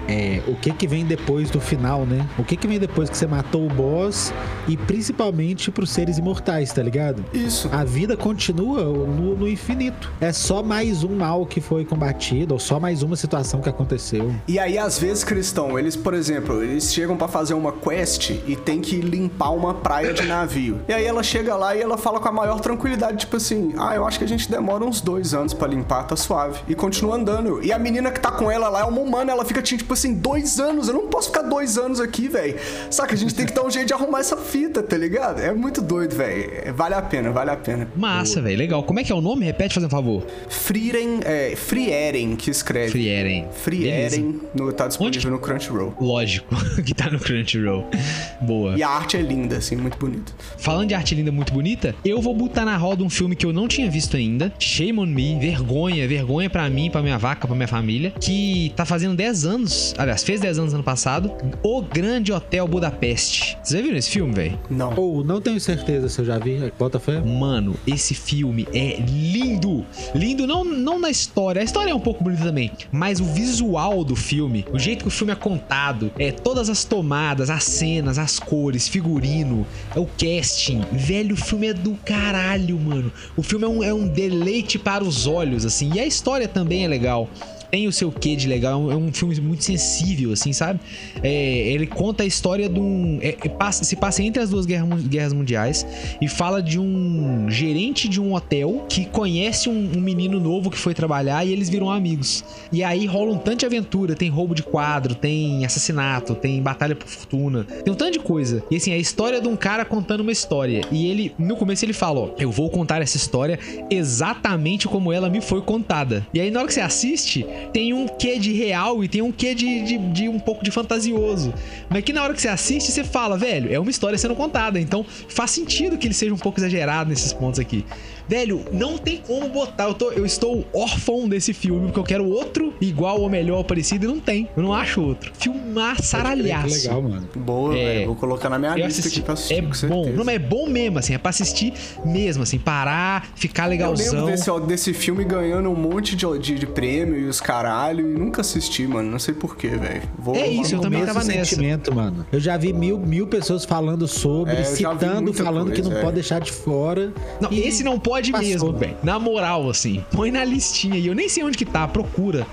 Speaker 3: é, o que que vem depois do final, né? O que que vem depois que você matou o boss e principalmente pros seres imortais, tá ligado?
Speaker 1: Isso.
Speaker 3: A vida continua no, no, infinito. É só mais um mal que foi combatido ou só mais uma situação que aconteceu.
Speaker 1: E aí, às vezes, cristão, eles, por exemplo, eles chegam para fazer uma quest e tem que limpar uma praia de navio. E aí ela chega lá e ela fala com a maior tranquilidade, tipo assim, ah, eu acho que a gente demora uns dois anos para limpar, tá suave. E continua andando. E a menina que tá com ela lá é uma humana, ela fica tipo tipo assim, dois anos. Eu não posso ficar dois anos aqui, velho. Saca? A gente tem que dar um jeito de arrumar essa fita, tá ligado? É muito doido, velho. É, vale a pena, vale a pena.
Speaker 2: Massa, velho. Legal. Como é que é o nome? Repete, fazendo um favor.
Speaker 1: Frieren, é, Frieren, que escreve.
Speaker 2: Frieren.
Speaker 1: Frieren, no, tá disponível Onde? no Crunchyroll.
Speaker 2: Lógico, [LAUGHS] que tá no Crunchyroll. Boa.
Speaker 1: E a arte é linda, assim, muito bonita.
Speaker 2: Falando de arte linda, muito bonita, eu vou botar na roda um filme que eu não tinha visto ainda. Shame on Me, vergonha, vergonha para mim, para minha vaca, para minha família. Que tá fazendo 10 anos, aliás, fez 10 anos ano passado. O Grande Hotel Budapeste. Você já viu esse filme, velho?
Speaker 3: Não. Ou oh, não tenho certeza se eu já vi. Bota fé.
Speaker 2: Mano, esse filme é lindo. Lindo não, não na história. A história é um pouco bonita também. Mas o visual do filme, o jeito que o filme é contado, é todas as tomadas, as cenas, as cores, figurino, é o casting. Velho, o filme é do caralho, mano. O filme é um, é um deleite para os olhos, assim. E a história também é legal tem o seu quê de legal. É um filme muito sensível, assim, sabe? É, ele conta a história de um. É, é passa, se passa entre as duas guerras, guerras, mundiais e fala de um gerente de um hotel que conhece um, um, menino novo que foi trabalhar e eles viram amigos. E aí rola um tanto de aventura: tem roubo de quadro, tem assassinato, tem batalha por fortuna, tem um tanto de coisa. E assim, a história de um cara contando uma história. E ele, no começo, ele fala: Ó, eu vou contar essa história exatamente como ela me foi contada. E aí, na hora que você assiste, tem um quê de real e tem um quê de, de, de, um pouco de fantasioso. Mas que na hora que você assiste, você fala, velho, é uma história sendo contada. Então faz sentido que ele seja um pouco exagerado nesses pontos aqui. Velho, não tem como botar. Eu, tô, eu estou órfão desse filme, porque eu quero outro igual ou melhor ou parecido e não tem. Eu não acho outro. Filmar saralhaço.
Speaker 1: legal, mano. Boa, é, velho. Vou colocar na minha lista assisti, aqui pra assistir.
Speaker 2: É bom. Não, mas é bom mesmo, assim. É pra assistir mesmo, assim. Parar, ficar legalzão.
Speaker 1: Eu lembro desse, ó, desse filme ganhando um monte de, de, de prêmio e os caralho. E nunca assisti, mano. Não sei porquê, velho.
Speaker 2: É isso, eu também tava nessa.
Speaker 3: mano. Eu já vi mil, mil pessoas falando sobre, é, citando, falando coisa, que não é. pode deixar de fora.
Speaker 2: Não, e... esse não pode Passou. mesmo, velho. Na moral, assim. Põe na listinha e eu nem sei onde que tá. Procura.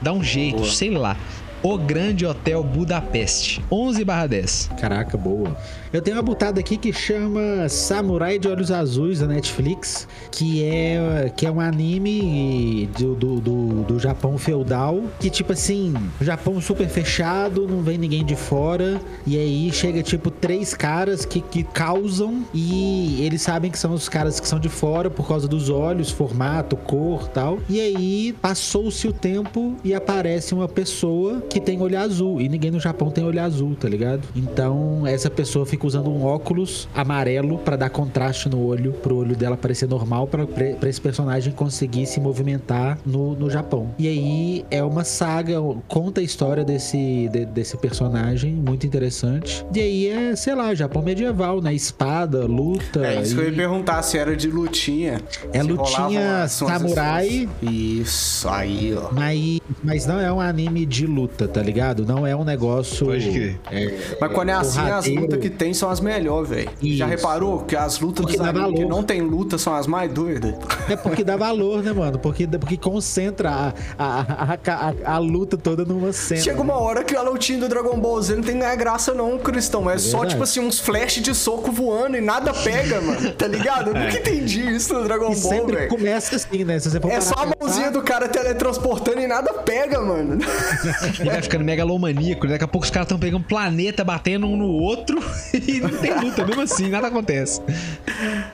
Speaker 2: Dá um jeito, Boa. sei lá. O Grande Hotel Budapeste, 11 10.
Speaker 3: Caraca, boa. Eu tenho uma butada aqui que chama Samurai de Olhos Azuis da Netflix, que é, que é um anime do, do, do, do Japão feudal, que tipo assim, Japão super fechado, não vem ninguém de fora, e aí chega tipo três caras que, que causam e eles sabem que são os caras que são de fora por causa dos olhos, formato, cor tal. E aí passou-se o tempo e aparece uma pessoa que tem olho azul, e ninguém no Japão tem olho azul, tá ligado? Então essa pessoa fica fica usando um óculos amarelo para dar contraste no olho, pro olho dela parecer normal, para esse personagem conseguir se movimentar no, no Japão. E aí é uma saga, conta a história desse, de, desse personagem, muito interessante. E aí é, sei lá, Japão medieval, né? Espada, luta.
Speaker 1: É isso e... que eu ia perguntar, se era de lutinha.
Speaker 3: É lutinha samurai.
Speaker 1: Isso, aí, ó.
Speaker 3: Mas, mas não é um anime de luta, tá ligado? Não é um negócio.
Speaker 1: Pode crer. É, mas quando é assim, as lutas que tem tem são as melhores, velho. Já reparou que as lutas porque dos animes que não tem luta são as mais doidas?
Speaker 3: É porque dá valor, né, mano? Porque, porque concentra a, a, a, a, luta toda numa cena.
Speaker 1: Chega uma hora que a lutinha do Dragon Ball Z não tem graça não, Cristão. É, é só, tipo assim, uns flash de soco voando e nada pega, mano. Tá ligado? Eu nunca é. entendi isso no Dragon e Ball, velho.
Speaker 3: começa assim, né?
Speaker 1: Se você for é só a mãozinha do cara teletransportando e nada pega, mano.
Speaker 2: Ele vai ficando megalomaníaco. Daqui a pouco os caras estão pegando planeta, batendo um no outro [LAUGHS] [LAUGHS] e não tem luta, mesmo assim, nada acontece.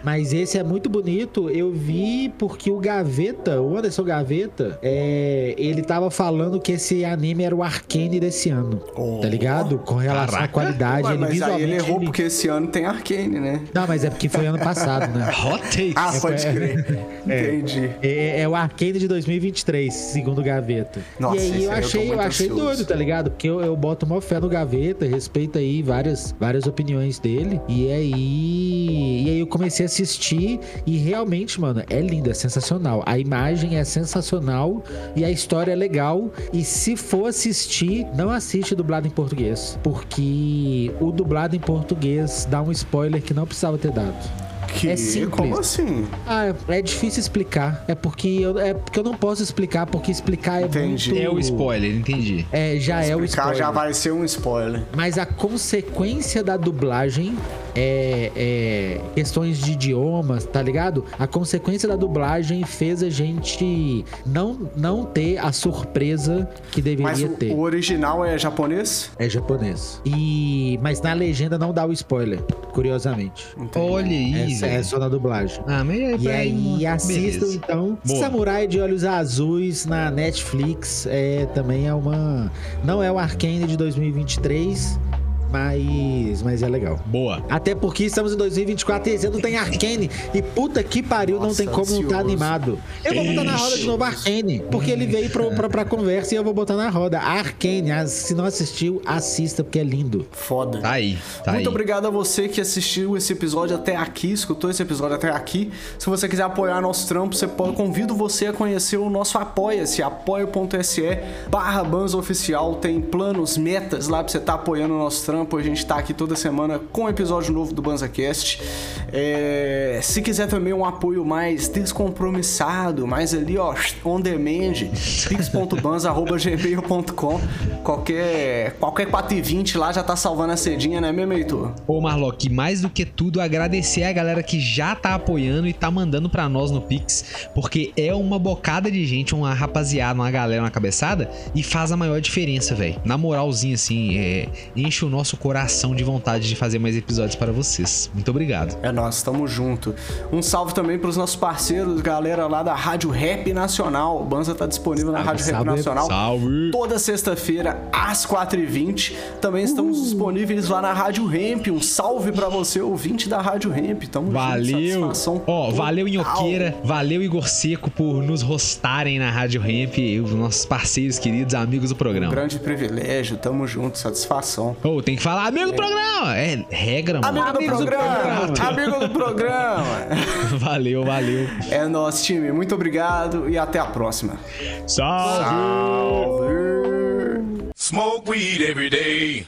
Speaker 3: Mas esse é muito bonito. Eu vi porque o Gaveta, o Anderson Gaveta, é, ele tava falando que esse anime era o Arcane desse ano. Oh. Tá ligado? Com relação Caraca. à qualidade. Ué,
Speaker 1: ele mas aí ele errou ele... porque esse ano tem Arcane, né?
Speaker 3: Não, mas é porque foi ano passado, né? [LAUGHS]
Speaker 2: Hot take.
Speaker 1: Ah, é, pode crer. [LAUGHS] É, Entendi.
Speaker 3: É, é, o Arcane de 2023, segundo o Gaveta. Nossa, e aí eu achei, eu, eu achei doido, tá ligado? Porque eu, eu boto uma fé no Gaveta, respeito aí várias, várias opiniões dele. E aí. E aí eu comecei a assistir e realmente, mano, é lindo, é sensacional. A imagem é sensacional e a história é legal. E se for assistir, não assiste dublado em português. Porque o dublado em português dá um spoiler que não precisava ter dado.
Speaker 1: Que?
Speaker 3: É simples.
Speaker 1: Como assim?
Speaker 3: Ah, é difícil explicar. É porque eu, é porque eu não posso explicar, porque explicar é
Speaker 1: Entendi.
Speaker 3: muito...
Speaker 2: É o spoiler, entendi.
Speaker 3: É, já é o
Speaker 1: Explicar
Speaker 3: spoiler.
Speaker 1: já vai ser um spoiler.
Speaker 3: Mas a consequência da dublagem é, é questões de idiomas, tá ligado? A consequência da dublagem fez a gente não, não ter a surpresa que
Speaker 1: Mas
Speaker 3: deveria
Speaker 1: o,
Speaker 3: ter.
Speaker 1: o original é japonês?
Speaker 3: É japonês. E mas na legenda não dá o spoiler, curiosamente.
Speaker 2: Olha aí,
Speaker 3: Essa é só na dublagem.
Speaker 2: Ah, mas é
Speaker 3: E aí assistam
Speaker 2: Beleza.
Speaker 3: então
Speaker 2: Boa.
Speaker 3: Samurai de Olhos Azuis na Netflix. É, também é uma. Não é o Arcane de 2023, mas, mas é legal.
Speaker 2: Boa.
Speaker 3: Até porque estamos em 2024 e esse ano tem Arcane. E puta que pariu, não
Speaker 1: Nossa,
Speaker 3: tem como não estar
Speaker 1: ansioso.
Speaker 3: animado. Eu vou botar na roda de novo Arcane, porque ele veio pro, pra, pra conversa e eu vou botar na roda. Arcane, as- se não assistiu, assista, porque é lindo.
Speaker 1: Foda.
Speaker 2: Tá aí, tá
Speaker 1: Muito
Speaker 2: aí.
Speaker 1: obrigado a você que assistiu esse episódio até aqui, escutou esse episódio até aqui. Se você quiser apoiar nosso trampo, você pode, convido você a conhecer o nosso Apoia-se, apoia.se barra. Tem planos, metas lá pra você estar apoiando o nosso trampo. A gente tá aqui toda semana com um episódio novo do BanzaCast. É, se quiser também um apoio mais descompromissado, mais ali, ó, on demand, pix.banza.gmail.com Qualquer, qualquer 4,20 lá já tá salvando a cedinha, né, meu Heitor?
Speaker 2: Ô, Marlock, mais do que tudo, agradecer a galera que já tá apoiando e tá mandando pra nós no Pix, porque é uma bocada de gente, uma rapaziada, uma galera, uma cabeçada, e faz a maior diferença, velho. Na moralzinha, assim, é, enche o nosso coração de vontade de fazer mais episódios para vocês. Muito obrigado.
Speaker 1: É nós, tamo junto. Um salve também pros nossos parceiros, galera lá da Rádio Rap Nacional. O Banza tá disponível na Rádio Rap
Speaker 3: salve.
Speaker 1: Nacional.
Speaker 2: Salve!
Speaker 1: Toda sexta-feira, às 4h20. Também estamos disponíveis lá na Rádio Ramp. Um salve pra você, ouvinte da Rádio Ramp. Tamo junto,
Speaker 2: Valeu!
Speaker 1: satisfação
Speaker 2: Ó, valeu
Speaker 1: total.
Speaker 2: Inhoqueira, valeu Igor Seco por nos hostarem na Rádio Ramp, os nossos parceiros queridos, amigos do programa.
Speaker 1: Grande privilégio, tamo junto, satisfação.
Speaker 2: Ô, tem que falar amigo do programa! É regra, mano.
Speaker 1: Amigo do
Speaker 2: Amigos
Speaker 1: programa! Amigo do programa! [LAUGHS]
Speaker 2: Valeu, valeu.
Speaker 1: É nosso time, muito obrigado e até a próxima.
Speaker 2: Salve!
Speaker 1: Salve!
Speaker 4: Smoke weed every day.